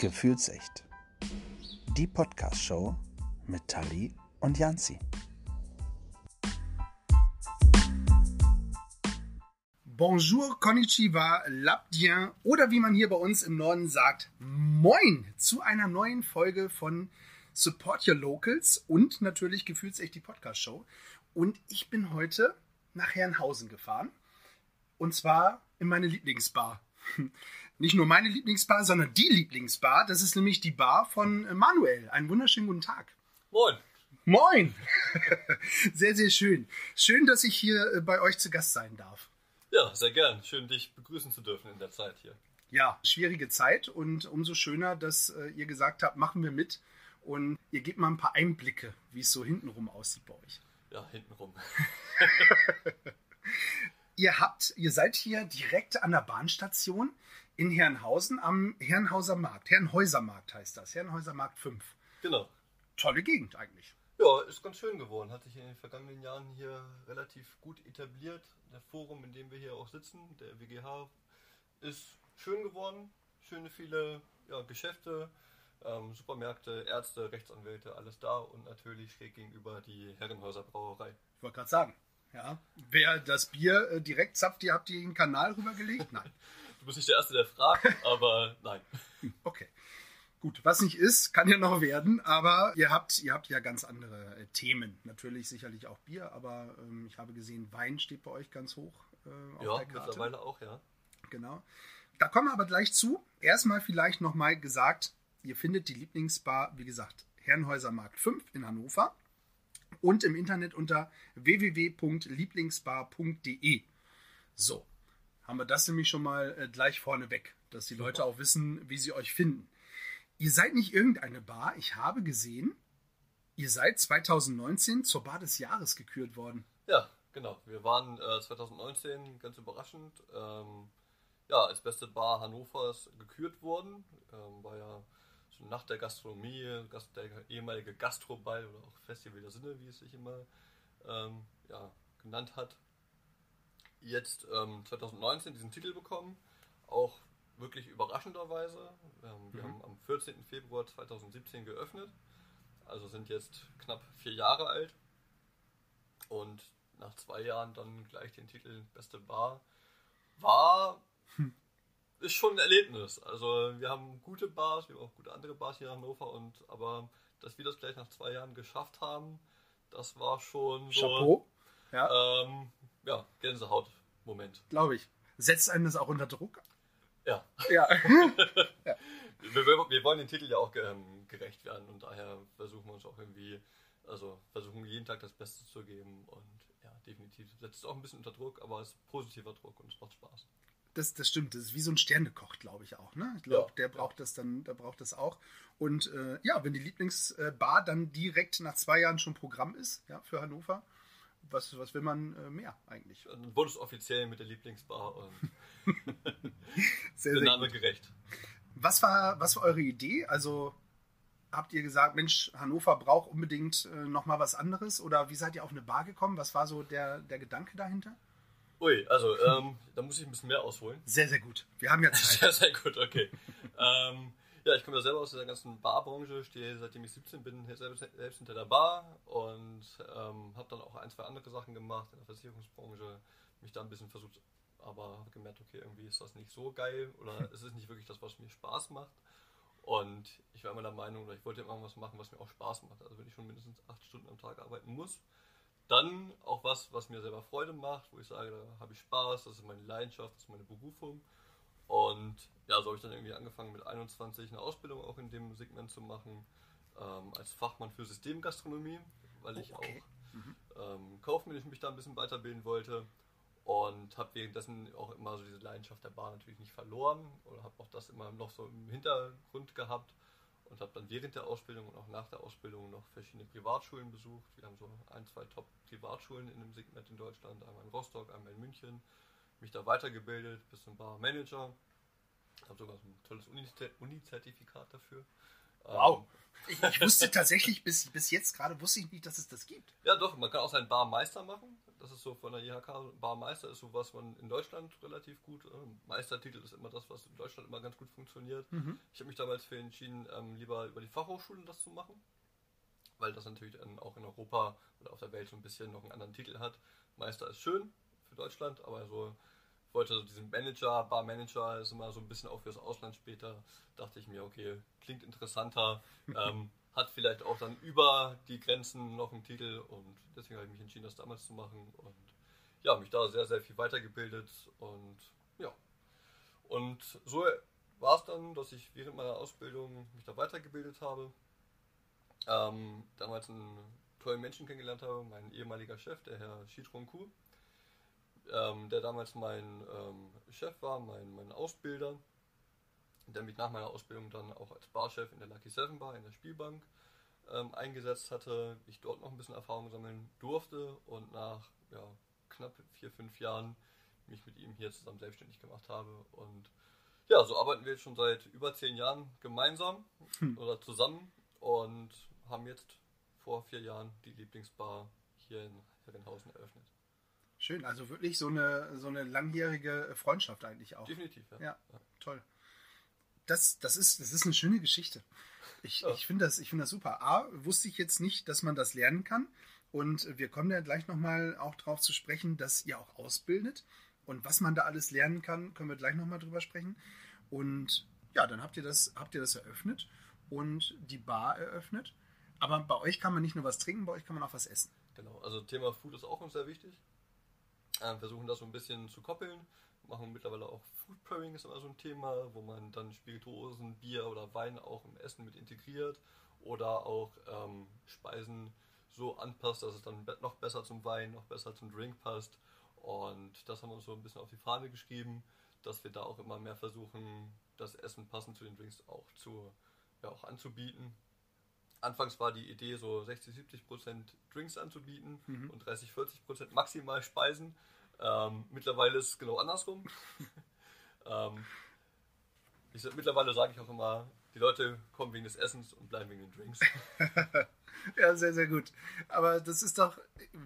Gefühlsecht. Die Podcast-Show mit Tali und Janzi. Bonjour, konnichiwa, labdien oder wie man hier bei uns im Norden sagt, moin zu einer neuen Folge von Support Your Locals und natürlich Gefühlsecht die Podcast-Show. Und ich bin heute nach Herrenhausen gefahren und zwar in meine Lieblingsbar. Nicht nur meine Lieblingsbar, sondern die Lieblingsbar. Das ist nämlich die Bar von Manuel. Einen wunderschönen guten Tag. Moin. Moin. sehr, sehr schön. Schön, dass ich hier äh, bei euch zu Gast sein darf. Ja, sehr gern. Schön, dich begrüßen zu dürfen in der Zeit hier. Ja, schwierige Zeit und umso schöner, dass äh, ihr gesagt habt, machen wir mit. Und ihr gebt mal ein paar Einblicke, wie es so hintenrum aussieht bei euch. Ja, hintenrum. ihr habt, ihr seid hier direkt an der Bahnstation in Herrenhausen am Herrenhauser Markt. Herrenhäuser Markt heißt das. Herrenhäuser Markt 5. Genau. Tolle Gegend eigentlich. Ja, ist ganz schön geworden. Hat sich in den vergangenen Jahren hier relativ gut etabliert. Der Forum, in dem wir hier auch sitzen, der WGH, ist schön geworden. Schöne viele ja, Geschäfte, ähm, Supermärkte, Ärzte, Rechtsanwälte, alles da und natürlich schräg gegenüber die Herrenhäuser Brauerei. Ich wollte gerade sagen, ja, wer das Bier äh, direkt zapft, ihr habt ihr den Kanal rübergelegt? Nein. du bist nicht der Erste, der fragt, aber nein. Okay. Gut, was nicht ist, kann ja noch werden, aber ihr habt, ihr habt ja ganz andere äh, Themen. Natürlich sicherlich auch Bier, aber ähm, ich habe gesehen, Wein steht bei euch ganz hoch äh, auf ja, der Karte. Ja, mittlerweile auch, ja. Genau. Da kommen wir aber gleich zu. Erstmal vielleicht nochmal gesagt, ihr findet die Lieblingsbar, wie gesagt, Herrenhäuser Markt 5 in Hannover und im Internet unter www.lieblingsbar.de. So, haben wir das nämlich schon mal äh, gleich vorne weg, dass die Leute auch wissen, wie sie euch finden. Ihr seid nicht irgendeine Bar. Ich habe gesehen, ihr seid 2019 zur Bar des Jahres gekürt worden. Ja, genau. Wir waren äh, 2019 ganz überraschend ähm, ja, als beste Bar Hannovers gekürt worden. Ähm, war ja so nach der Gastronomie, der ehemalige Gastroball oder auch Festival der Sinne, wie es sich immer ähm, ja, genannt hat. Jetzt ähm, 2019 diesen Titel bekommen, auch wirklich überraschenderweise. Ähm, wir mhm. haben am 14. Februar 2017 geöffnet, also sind jetzt knapp vier Jahre alt und nach zwei Jahren dann gleich den Titel Beste Bar war hm ist schon ein Erlebnis. Also wir haben gute Bars, wir haben auch gute andere Bars hier in Hannover und aber dass wir das gleich nach zwei Jahren geschafft haben, das war schon so. Chapeau. Ja, ähm, ja Gänsehaut-Moment. Glaube ich. Setzt einen das auch unter Druck? Ja. Ja. ja. Wir, wir, wir, wollen den Titel ja auch ähm, gerecht werden und daher versuchen wir uns auch irgendwie, also versuchen jeden Tag das Beste zu geben und ja, definitiv setzt es auch ein bisschen unter Druck, aber es ist positiver Druck und es macht Spaß das, das stimmt. Das ist wie so ein Sternekoch, glaube ich auch. Ne? Ich glaube, ja, der braucht ja. das dann, der braucht das auch. Und äh, ja, wenn die Lieblingsbar dann direkt nach zwei Jahren schon Programm ist, ja, für Hannover, was, was will man äh, mehr eigentlich? Dann wurde es offiziell mit der Lieblingsbar und sehr, der Name gut. gerecht. Was war, was war eure Idee? Also habt ihr gesagt, Mensch, Hannover braucht unbedingt äh, nochmal was anderes? Oder wie seid ihr auf eine Bar gekommen? Was war so der, der Gedanke dahinter? Ui, also ähm, da muss ich ein bisschen mehr ausholen. Sehr, sehr gut. Wir haben ja Zeit. Sehr, sehr gut, okay. ähm, ja, ich komme ja selber aus der ganzen Barbranche, stehe seitdem ich 17 bin selbst, selbst hinter der Bar und ähm, habe dann auch ein, zwei andere Sachen gemacht in der Versicherungsbranche, mich da ein bisschen versucht, aber habe gemerkt, okay, irgendwie ist das nicht so geil oder es ist nicht wirklich das, was mir Spaß macht. Und ich war immer der Meinung, oder ich wollte immer was machen, was mir auch Spaß macht. Also wenn ich schon mindestens acht Stunden am Tag arbeiten muss, dann auch was, was mir selber Freude macht, wo ich sage, da habe ich Spaß, das ist meine Leidenschaft, das ist meine Berufung. Und ja, so habe ich dann irgendwie angefangen mit 21 eine Ausbildung auch in dem Segment zu machen, ähm, als Fachmann für Systemgastronomie, weil ich okay. auch mhm. ähm, kaufmännisch mich da ein bisschen weiterbilden wollte und habe währenddessen auch immer so diese Leidenschaft der Bar natürlich nicht verloren oder habe auch das immer noch so im Hintergrund gehabt und habe dann während der Ausbildung und auch nach der Ausbildung noch verschiedene Privatschulen besucht. Wir haben so ein, zwei Top-Privatschulen in dem Segment in Deutschland, einmal in Rostock, einmal in München. Mich da weitergebildet bis zum Barmanager. Ich habe sogar so ein tolles Uni-Zertifikat dafür. Wow. Ich, ich, wusste tatsächlich bis, bis jetzt gerade wusste ich nicht, dass es das gibt. Ja, doch, man kann auch seinen Barmeister machen. Das ist so von der IHK. Barmeister ist so was man in Deutschland relativ gut. Äh, Meistertitel ist immer das, was in Deutschland immer ganz gut funktioniert. Mhm. Ich habe mich damals für entschieden, ähm, lieber über die Fachhochschulen das zu machen, weil das natürlich dann auch in Europa oder auf der Welt so ein bisschen noch einen anderen Titel hat. Meister ist schön Deutschland, aber so wollte so diesen Manager, Barmanager, ist immer so ein bisschen auch fürs Ausland später. Dachte ich mir, okay, klingt interessanter, ähm, hat vielleicht auch dann über die Grenzen noch einen Titel und deswegen habe ich mich entschieden, das damals zu machen und ja, mich da sehr, sehr viel weitergebildet und ja. Und so war es dann, dass ich während meiner Ausbildung mich da weitergebildet habe. Ähm, damals einen tollen Menschen kennengelernt habe, mein ehemaliger Chef, der Herr Shitron Kuh ähm, der damals mein ähm, Chef war, mein, mein Ausbilder, der mich nach meiner Ausbildung dann auch als Barchef in der Lucky Seven Bar in der Spielbank ähm, eingesetzt hatte, ich dort noch ein bisschen Erfahrung sammeln durfte und nach ja, knapp vier, fünf Jahren mich mit ihm hier zusammen selbstständig gemacht habe. Und ja, so arbeiten wir jetzt schon seit über zehn Jahren gemeinsam hm. oder zusammen und haben jetzt vor vier Jahren die Lieblingsbar hier in Herrenhausen eröffnet. Schön, also wirklich so eine, so eine langjährige Freundschaft eigentlich auch. Definitiv, ja. Ja, toll. Das, das, ist, das ist eine schöne Geschichte. Ich, ja. ich finde das, find das super. A, wusste ich jetzt nicht, dass man das lernen kann. Und wir kommen ja gleich nochmal auch darauf zu sprechen, dass ihr auch ausbildet. Und was man da alles lernen kann, können wir gleich nochmal drüber sprechen. Und ja, dann habt ihr das, habt ihr das eröffnet und die Bar eröffnet. Aber bei euch kann man nicht nur was trinken, bei euch kann man auch was essen. Genau, also Thema Food ist auch uns sehr wichtig. Äh, versuchen das so ein bisschen zu koppeln. Machen mittlerweile auch Food Pairing ist immer so ein Thema, wo man dann Spirituosen, Bier oder Wein auch im Essen mit integriert oder auch ähm, Speisen so anpasst, dass es dann noch besser zum Wein, noch besser zum Drink passt. Und das haben wir uns so ein bisschen auf die Fahne geschrieben, dass wir da auch immer mehr versuchen, das Essen passend zu den Drinks auch, zu, ja, auch anzubieten. Anfangs war die Idee, so 60, 70 Prozent Drinks anzubieten mhm. und 30, 40 Prozent maximal Speisen. Ähm, mittlerweile ist es genau andersrum. ähm, ich, mittlerweile sage ich auch immer, die Leute kommen wegen des Essens und bleiben wegen den Drinks. ja, sehr, sehr gut. Aber das ist doch,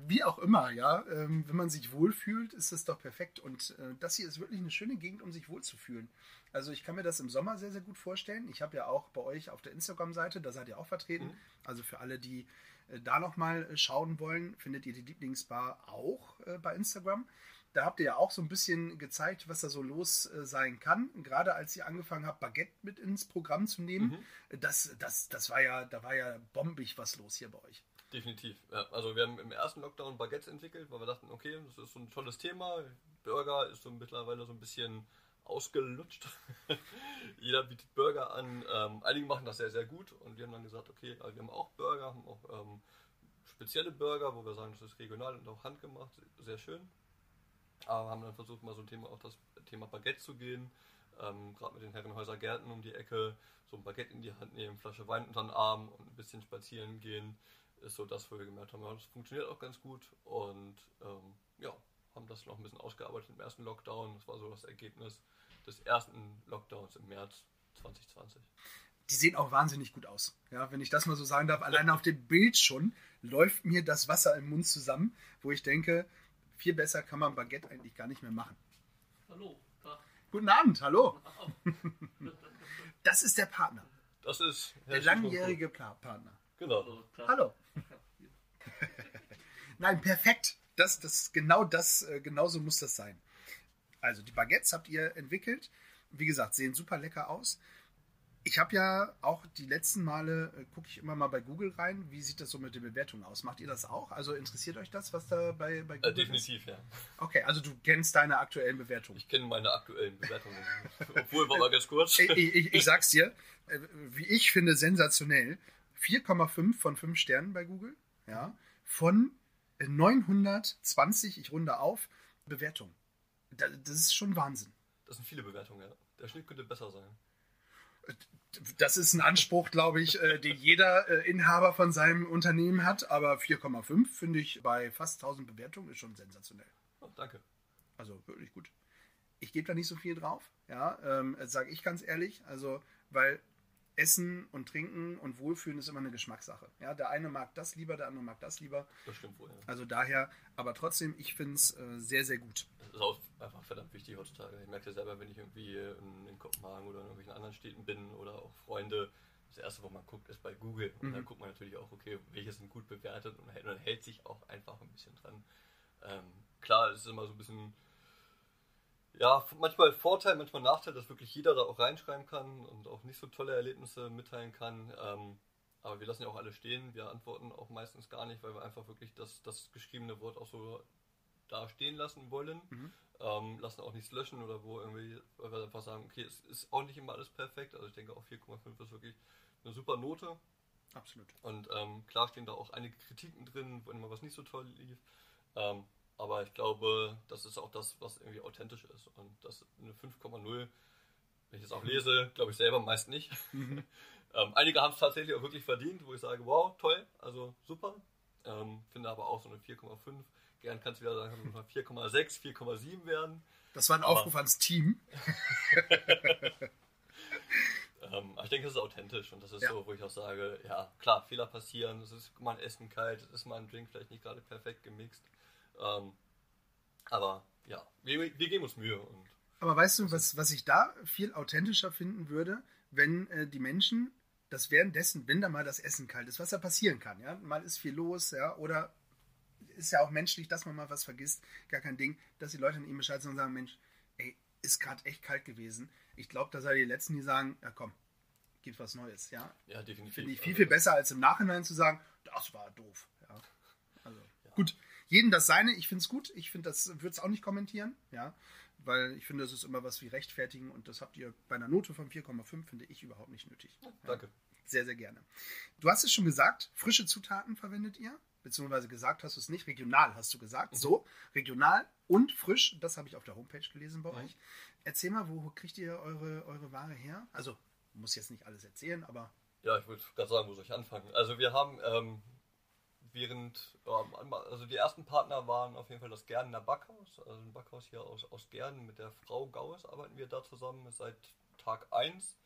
wie auch immer, ja, ähm, wenn man sich wohlfühlt, ist das doch perfekt. Und äh, das hier ist wirklich eine schöne Gegend, um sich wohlzufühlen. Also ich kann mir das im Sommer sehr, sehr gut vorstellen. Ich habe ja auch bei euch auf der Instagram-Seite, da seid ihr auch vertreten. Mhm. Also für alle, die äh, da nochmal äh, schauen wollen, findet ihr die Lieblingsbar auch äh, bei Instagram. Da habt ihr ja auch so ein bisschen gezeigt, was da so los äh, sein kann. Gerade als ihr angefangen habt, Baguette mit ins Programm zu nehmen, mhm. das, das, das war ja, da war ja bombig was los hier bei euch. Definitiv. Ja, also wir haben im ersten Lockdown Baguettes entwickelt, weil wir dachten, okay, das ist so ein tolles Thema. Burger ist so mittlerweile so ein bisschen ausgelutscht. Jeder bietet Burger an. Ähm, einige machen das sehr, sehr gut und wir haben dann gesagt, okay, wir haben auch Burger, haben auch ähm, spezielle Burger, wo wir sagen, das ist regional und auch handgemacht, sehr schön. Aber haben dann versucht, mal so ein Thema auf das Thema Baguette zu gehen. Ähm, Gerade mit den Herrenhäuser Gärten um die Ecke, so ein Baguette in die Hand nehmen, Flasche Wein unter den Arm und ein bisschen spazieren gehen, ist so das, wo wir gemerkt haben, das funktioniert auch ganz gut und ähm, ja, haben das noch ein bisschen ausgearbeitet im ersten Lockdown. Das war so das Ergebnis des ersten Lockdowns im März 2020. Die sehen auch wahnsinnig gut aus. Ja, wenn ich das mal so sagen darf, allein auf dem Bild schon läuft mir das Wasser im Mund zusammen, wo ich denke, viel besser kann man Baguette eigentlich gar nicht mehr machen. Hallo. Tag. Guten Abend, hallo. Das ist der Partner. Das ist Herr der langjährige Partner. Genau. Hallo. Nein, perfekt. Das, das, genau das, äh, genauso muss das sein. Also die Baguettes habt ihr entwickelt. Wie gesagt, sehen super lecker aus. Ich habe ja auch die letzten Male, äh, gucke ich immer mal bei Google rein, wie sieht das so mit den Bewertungen aus? Macht ihr das auch? Also interessiert euch das, was da bei, bei Google äh, Definitiv, ist? ja. Okay, also du kennst deine aktuellen Bewertungen. Ich kenne meine aktuellen Bewertungen. Obwohl, war mal ganz kurz. Ich, ich, ich sag's dir, äh, wie ich finde, sensationell. 4,5 von 5 Sternen bei Google. Ja, von 920, ich runde auf, Bewertungen. Das ist schon Wahnsinn. Das sind viele Bewertungen, ja. Der Schnitt könnte besser sein. Das ist ein Anspruch, glaube ich, äh, den jeder äh, Inhaber von seinem Unternehmen hat. Aber 4,5 finde ich bei fast 1000 Bewertungen ist schon sensationell. Oh, danke. Also wirklich gut. Ich gebe da nicht so viel drauf, ja, ähm, sage ich ganz ehrlich. Also, weil Essen und Trinken und Wohlfühlen ist immer eine Geschmackssache. Ja, der eine mag das lieber, der andere mag das lieber. Das stimmt wohl. Ja. Also daher, aber trotzdem, ich finde es äh, sehr, sehr gut. Das ist auch einfach verdammt wichtig heutzutage. Ich merke ja selber, wenn ich irgendwie in, in Kopenhagen oder in irgendwelchen anderen Städten bin oder auch Freunde, das erste, wo man guckt, ist bei Google. Und mhm. dann guckt man natürlich auch, okay, welche sind gut bewertet und man hält sich auch einfach ein bisschen dran. Ähm, klar, es ist immer so ein bisschen ja, manchmal Vorteil, manchmal Nachteil, dass wirklich jeder da auch reinschreiben kann und auch nicht so tolle Erlebnisse mitteilen kann. Ähm, aber wir lassen ja auch alle stehen. Wir antworten auch meistens gar nicht, weil wir einfach wirklich das, das geschriebene Wort auch so da stehen lassen wollen. Mhm. Ähm, lassen auch nichts löschen oder wo irgendwie, weil wir einfach sagen, okay, es ist auch nicht immer alles perfekt. Also ich denke auch 4,5 ist wirklich eine super Note. Absolut. Und ähm, klar stehen da auch einige Kritiken drin, wenn mal was nicht so toll lief. Ähm, aber ich glaube, das ist auch das, was irgendwie authentisch ist. Und das eine 5,0, wenn ich es auch lese, glaube ich selber meist nicht. Mhm. ähm, einige haben es tatsächlich auch wirklich verdient, wo ich sage, wow, toll, also super. Ähm, finde aber auch so eine 4,5. Gern kann es wieder sagen, 4,6, 4,7 werden. Das war ein aber, Aufruf ans Team. ähm, ich denke, das ist authentisch und das ist ja. so, wo ich auch sage, ja, klar, Fehler passieren, es ist mal ein Essen kalt, es ist mal ein Drink vielleicht nicht gerade perfekt gemixt. Ähm, aber ja, wir, wir, geben uns Mühe. Und aber weißt du, was, was ich da viel authentischer finden würde, wenn äh, die Menschen das währenddessen, wenn da mal das Essen kalt ist, was da passieren kann, ja, mal ist viel los, ja, oder ist ja auch menschlich, dass man mal was vergisst, gar kein Ding, dass die Leute dann ihm Bescheid sagen und sagen, Mensch, ey, ist gerade echt kalt gewesen. Ich glaube, da seid ihr die Letzten, die sagen, ja komm, gibt was Neues, ja. Ja, definitiv. Finde ich viel, viel besser, als im Nachhinein zu sagen, das war doof, ja. Also, ja. gut jeden das seine. Ich finde es gut. Ich finde, das würde es auch nicht kommentieren, ja, weil ich finde, das ist immer was wie rechtfertigen und das habt ihr bei einer Note von 4,5 finde ich überhaupt nicht nötig. Ja, danke. Sehr, sehr gerne. Du hast es schon gesagt, frische Zutaten verwendet ihr, beziehungsweise gesagt hast du es nicht, regional hast du gesagt. Mhm. So, regional und frisch, das habe ich auf der Homepage gelesen bei mhm. euch. Erzähl mal, wo kriegt ihr eure, eure Ware her? Also, muss jetzt nicht alles erzählen, aber. Ja, ich würde gerade sagen, wo soll ich anfangen? Also, wir haben ähm, während, also die ersten Partner waren auf jeden Fall das Gernener Backhaus, also ein Backhaus hier aus, aus Gernen mit der Frau Gaues arbeiten wir da zusammen seit Tag 1.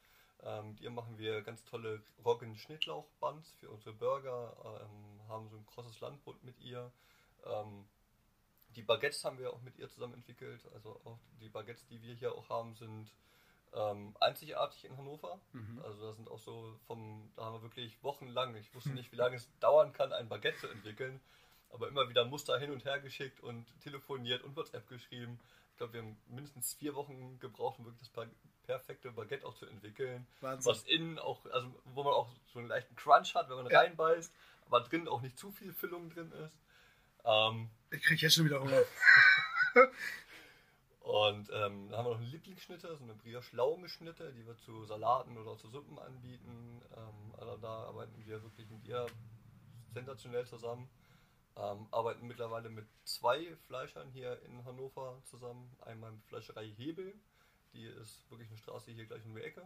Ähm, mit ihr machen wir ganz tolle Roggen-Schnittlauch-Buns für unsere Burger, ähm, haben so ein krosses Landbrot mit ihr. Ähm, die Baguettes haben wir auch mit ihr zusammen entwickelt, also auch die Baguettes, die wir hier auch haben, sind ähm, einzigartig in Hannover. Mhm. Also da sind auch so vom, da haben wir wirklich wochenlang, ich wusste nicht, wie lange es dauern kann, ein Baguette zu entwickeln, aber immer wieder Muster hin und her geschickt und telefoniert und WhatsApp geschrieben. Ich glaube, wir haben mindestens vier Wochen gebraucht, um wirklich das perfekte Baguette auch zu entwickeln. Wahnsinn. Was innen auch, also wo man auch so einen leichten Crunch hat, wenn man ja. reinbeißt, aber drin auch nicht zu viel Füllung drin ist. Ähm, ich kriege jetzt schon wieder Hunger. Und ähm, dann haben wir noch eine Lieblingsschnitte, so eine Brioche-Laugenschnitte, die wir zu Salaten oder zu Suppen anbieten. Ähm, also da arbeiten wir wirklich mit ihr sensationell zusammen. Ähm, arbeiten mittlerweile mit zwei Fleischern hier in Hannover zusammen. Einmal mit Fleischerei Hebel, die ist wirklich eine Straße hier gleich um die Ecke.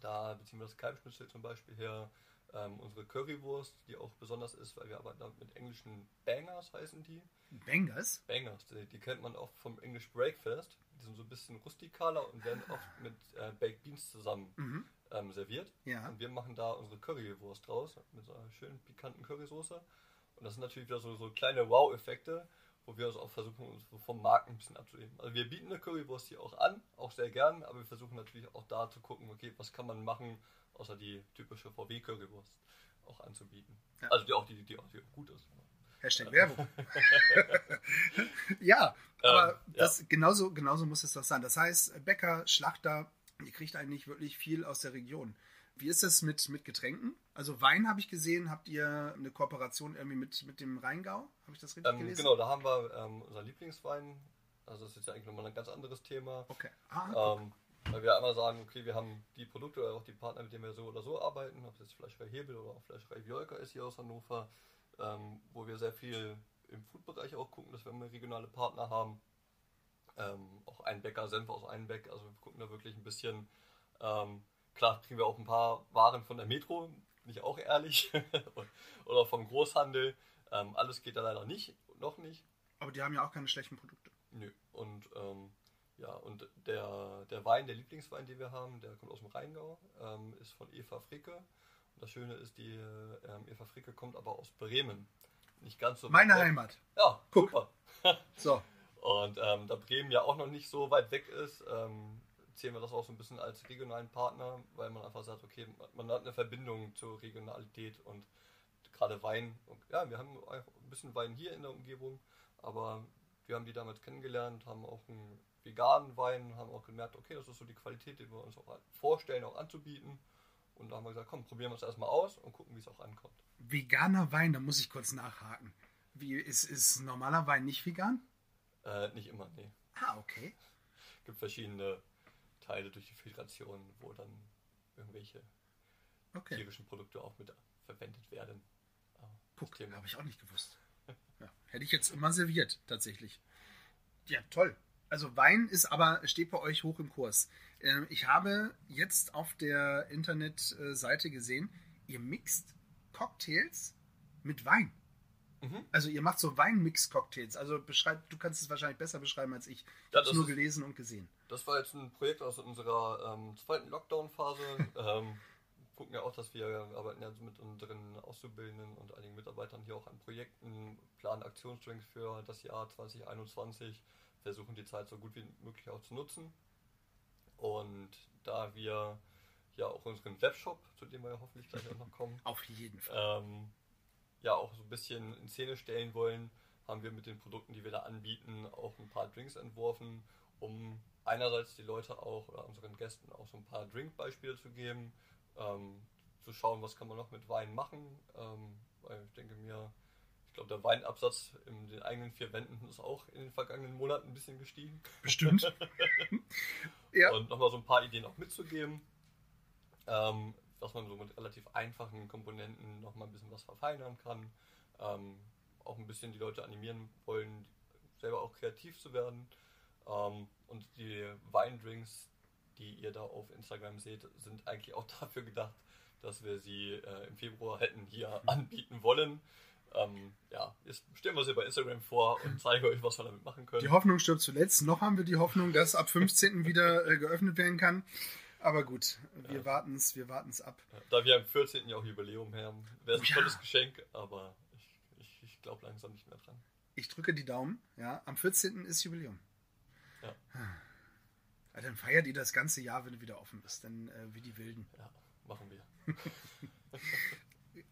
Da beziehen wir das Kalbschnitzel zum Beispiel her. Ähm, unsere Currywurst, die auch besonders ist, weil wir arbeiten damit mit englischen Bangers, heißen die. Bangers? Bangers, die, die, kennt man oft vom English Breakfast. Die sind so ein bisschen rustikaler und werden oft mit äh, Baked Beans zusammen mhm. ähm, serviert. Ja. Und wir machen da unsere Currywurst draus mit so einer schönen pikanten Currysoße. Und das sind natürlich wieder so, so kleine Wow-Effekte, wo wir uns auch versuchen, uns vom Markt ein bisschen abzuheben. Also wir bieten eine Currywurst hier auch an, auch sehr gern, aber wir versuchen natürlich auch da zu gucken, okay, was kann man machen, außer die typische VW-Currywurst auch anzubieten. Ja. Also die auch, die, die, auch, die auch gut ist. Hashtag Werbung. ja, aber ähm, das, ja. Genauso, genauso muss es doch sein. Das heißt, Bäcker, Schlachter, ihr kriegt eigentlich wirklich viel aus der Region. Wie ist das mit, mit Getränken? Also Wein habe ich gesehen, habt ihr eine Kooperation irgendwie mit, mit dem Rheingau? Habe ich das richtig ähm, gelesen? Genau, da haben wir ähm, unser Lieblingswein. Also das ist jetzt eigentlich nochmal ein ganz anderes Thema. Okay. Ah, ähm, weil wir einmal sagen, okay, wir haben die Produkte oder auch die Partner, mit denen wir so oder so arbeiten, ob es jetzt Fleischerei Hebel oder auch Fleischerei Violka ist hier aus Hannover, ähm, wo wir sehr viel im Food-Bereich auch gucken, dass wir immer regionale Partner haben. Ähm, auch ein Bäcker, Senf aus Einbeck, also wir gucken da wirklich ein bisschen. Ähm, klar kriegen wir auch ein paar Waren von der Metro, bin ich auch ehrlich, oder vom Großhandel. Ähm, alles geht da leider nicht, noch nicht. Aber die haben ja auch keine schlechten Produkte. Nö, und ähm, Ja, und der, der Wein, der Lieblingswein, den wir haben, der kommt aus dem Rheingau, ähm, ist von Eva Fricke. Und das Schöne ist, die ähm, Eva Fricke kommt aber aus Bremen. Nicht ganz so Meine Heimat. Ja, Guck. super. So. Und ähm, da Bremen ja auch noch nicht so weit weg ist, ähm, zählen wir das auch so ein bisschen als regionalen Partner, weil man einfach sagt, okay, man hat eine Verbindung zur Regionalität und gerade Wein. Und, ja, wir haben ein bisschen Wein hier in der Umgebung, aber wir haben die damals kennengelernt, haben auch einen veganen Wein, haben auch gemerkt, okay, das ist so die Qualität, die wir uns auch vorstellen, auch anzubieten. Und da haben wir gesagt, komm, probieren wir es erstmal aus und gucken, wie es auch ankommt. Veganer Wein, da muss ich kurz nachhaken. Wie ist, ist normaler Wein nicht vegan? Äh, nicht immer, nee. Ah, okay. Es gibt verschiedene Teile durch die Filtration, wo dann irgendwelche Okay. tierischen Produkte auch mit verwendet werden. Ah, Guck, Thema. habe ich auch nicht gewusst. Ja, hätte ich jetzt immer serviert, tatsächlich. Ja, toll. Also Wein ist aber, steht bei euch hoch im Kurs. Ähm, Ich habe jetzt auf der Internetseite gesehen, ihr mixt Cocktails mit Wein. Mhm. Also ihr macht so Weinmix-Cocktails. Also beschreib, du kannst es wahrscheinlich besser beschreiben als ich. Ich Ja, habe nur ist- gelesen und gesehen. Das war jetzt ein Projekt aus unserer ähm, zweiten Lockdown-Phase. ähm, gucken ja auch, dass wir arbeiten ja mit unseren Auszubildenden und einigen Mitarbeitern hier auch an Projekten, planen Aktionsstreams für das Jahr 2021, versuchen die Zeit so gut wie möglich auch zu nutzen. Und da wir ja auch unseren Webshop, zu dem wir ja hoffentlich gleich auch noch kommen, Auf jeden Fall. ähm, ja auch so ein bisschen in Szene stellen wollen, haben wir mit den Produkten, die wir da anbieten, auch ein paar Drinks entworfen, um einerseits die Leute auch oder unseren Gästen auch so ein paar Drinkbeispiele zu geben, ähm, zu schauen, was kann man noch mit Wein machen, ähm, weil ich denke mir, ich glaube, der Weinabsatz in den eigenen vier Wänden ist auch in den vergangenen Monaten ein bisschen gestiegen. Bestimmt. ja. Und nochmal so ein paar Ideen auch mitzugeben, ähm, dass man so mit relativ einfachen Komponenten nochmal ein bisschen was verfeinern kann. Ähm, auch ein bisschen die Leute animieren wollen, selber auch kreativ zu werden. Ähm, und die Weindrinks, die ihr da auf Instagram seht, sind eigentlich auch dafür gedacht, dass wir sie äh, im Februar hätten hier anbieten wollen. Ähm, ja, jetzt stellen wir sie bei Instagram vor und zeigen euch, was wir damit machen können. Die Hoffnung stirbt zuletzt. Noch haben wir die Hoffnung, dass ab 15. wieder äh, geöffnet werden kann. Aber gut, wir Ja. warten es, wir warten es ab. Da wir am 14. ja auch Jubiläum haben, wäre es ein ja. tolles Geschenk, aber ich, ich, ich glaube langsam nicht mehr dran. Ich drücke die Daumen. Ja, am 14. ist Jubiläum. Ja. Ja, dann feiert ihr das ganze Jahr, wenn du wieder offen bist. Dann äh, wie die Wilden. Ja, machen wir.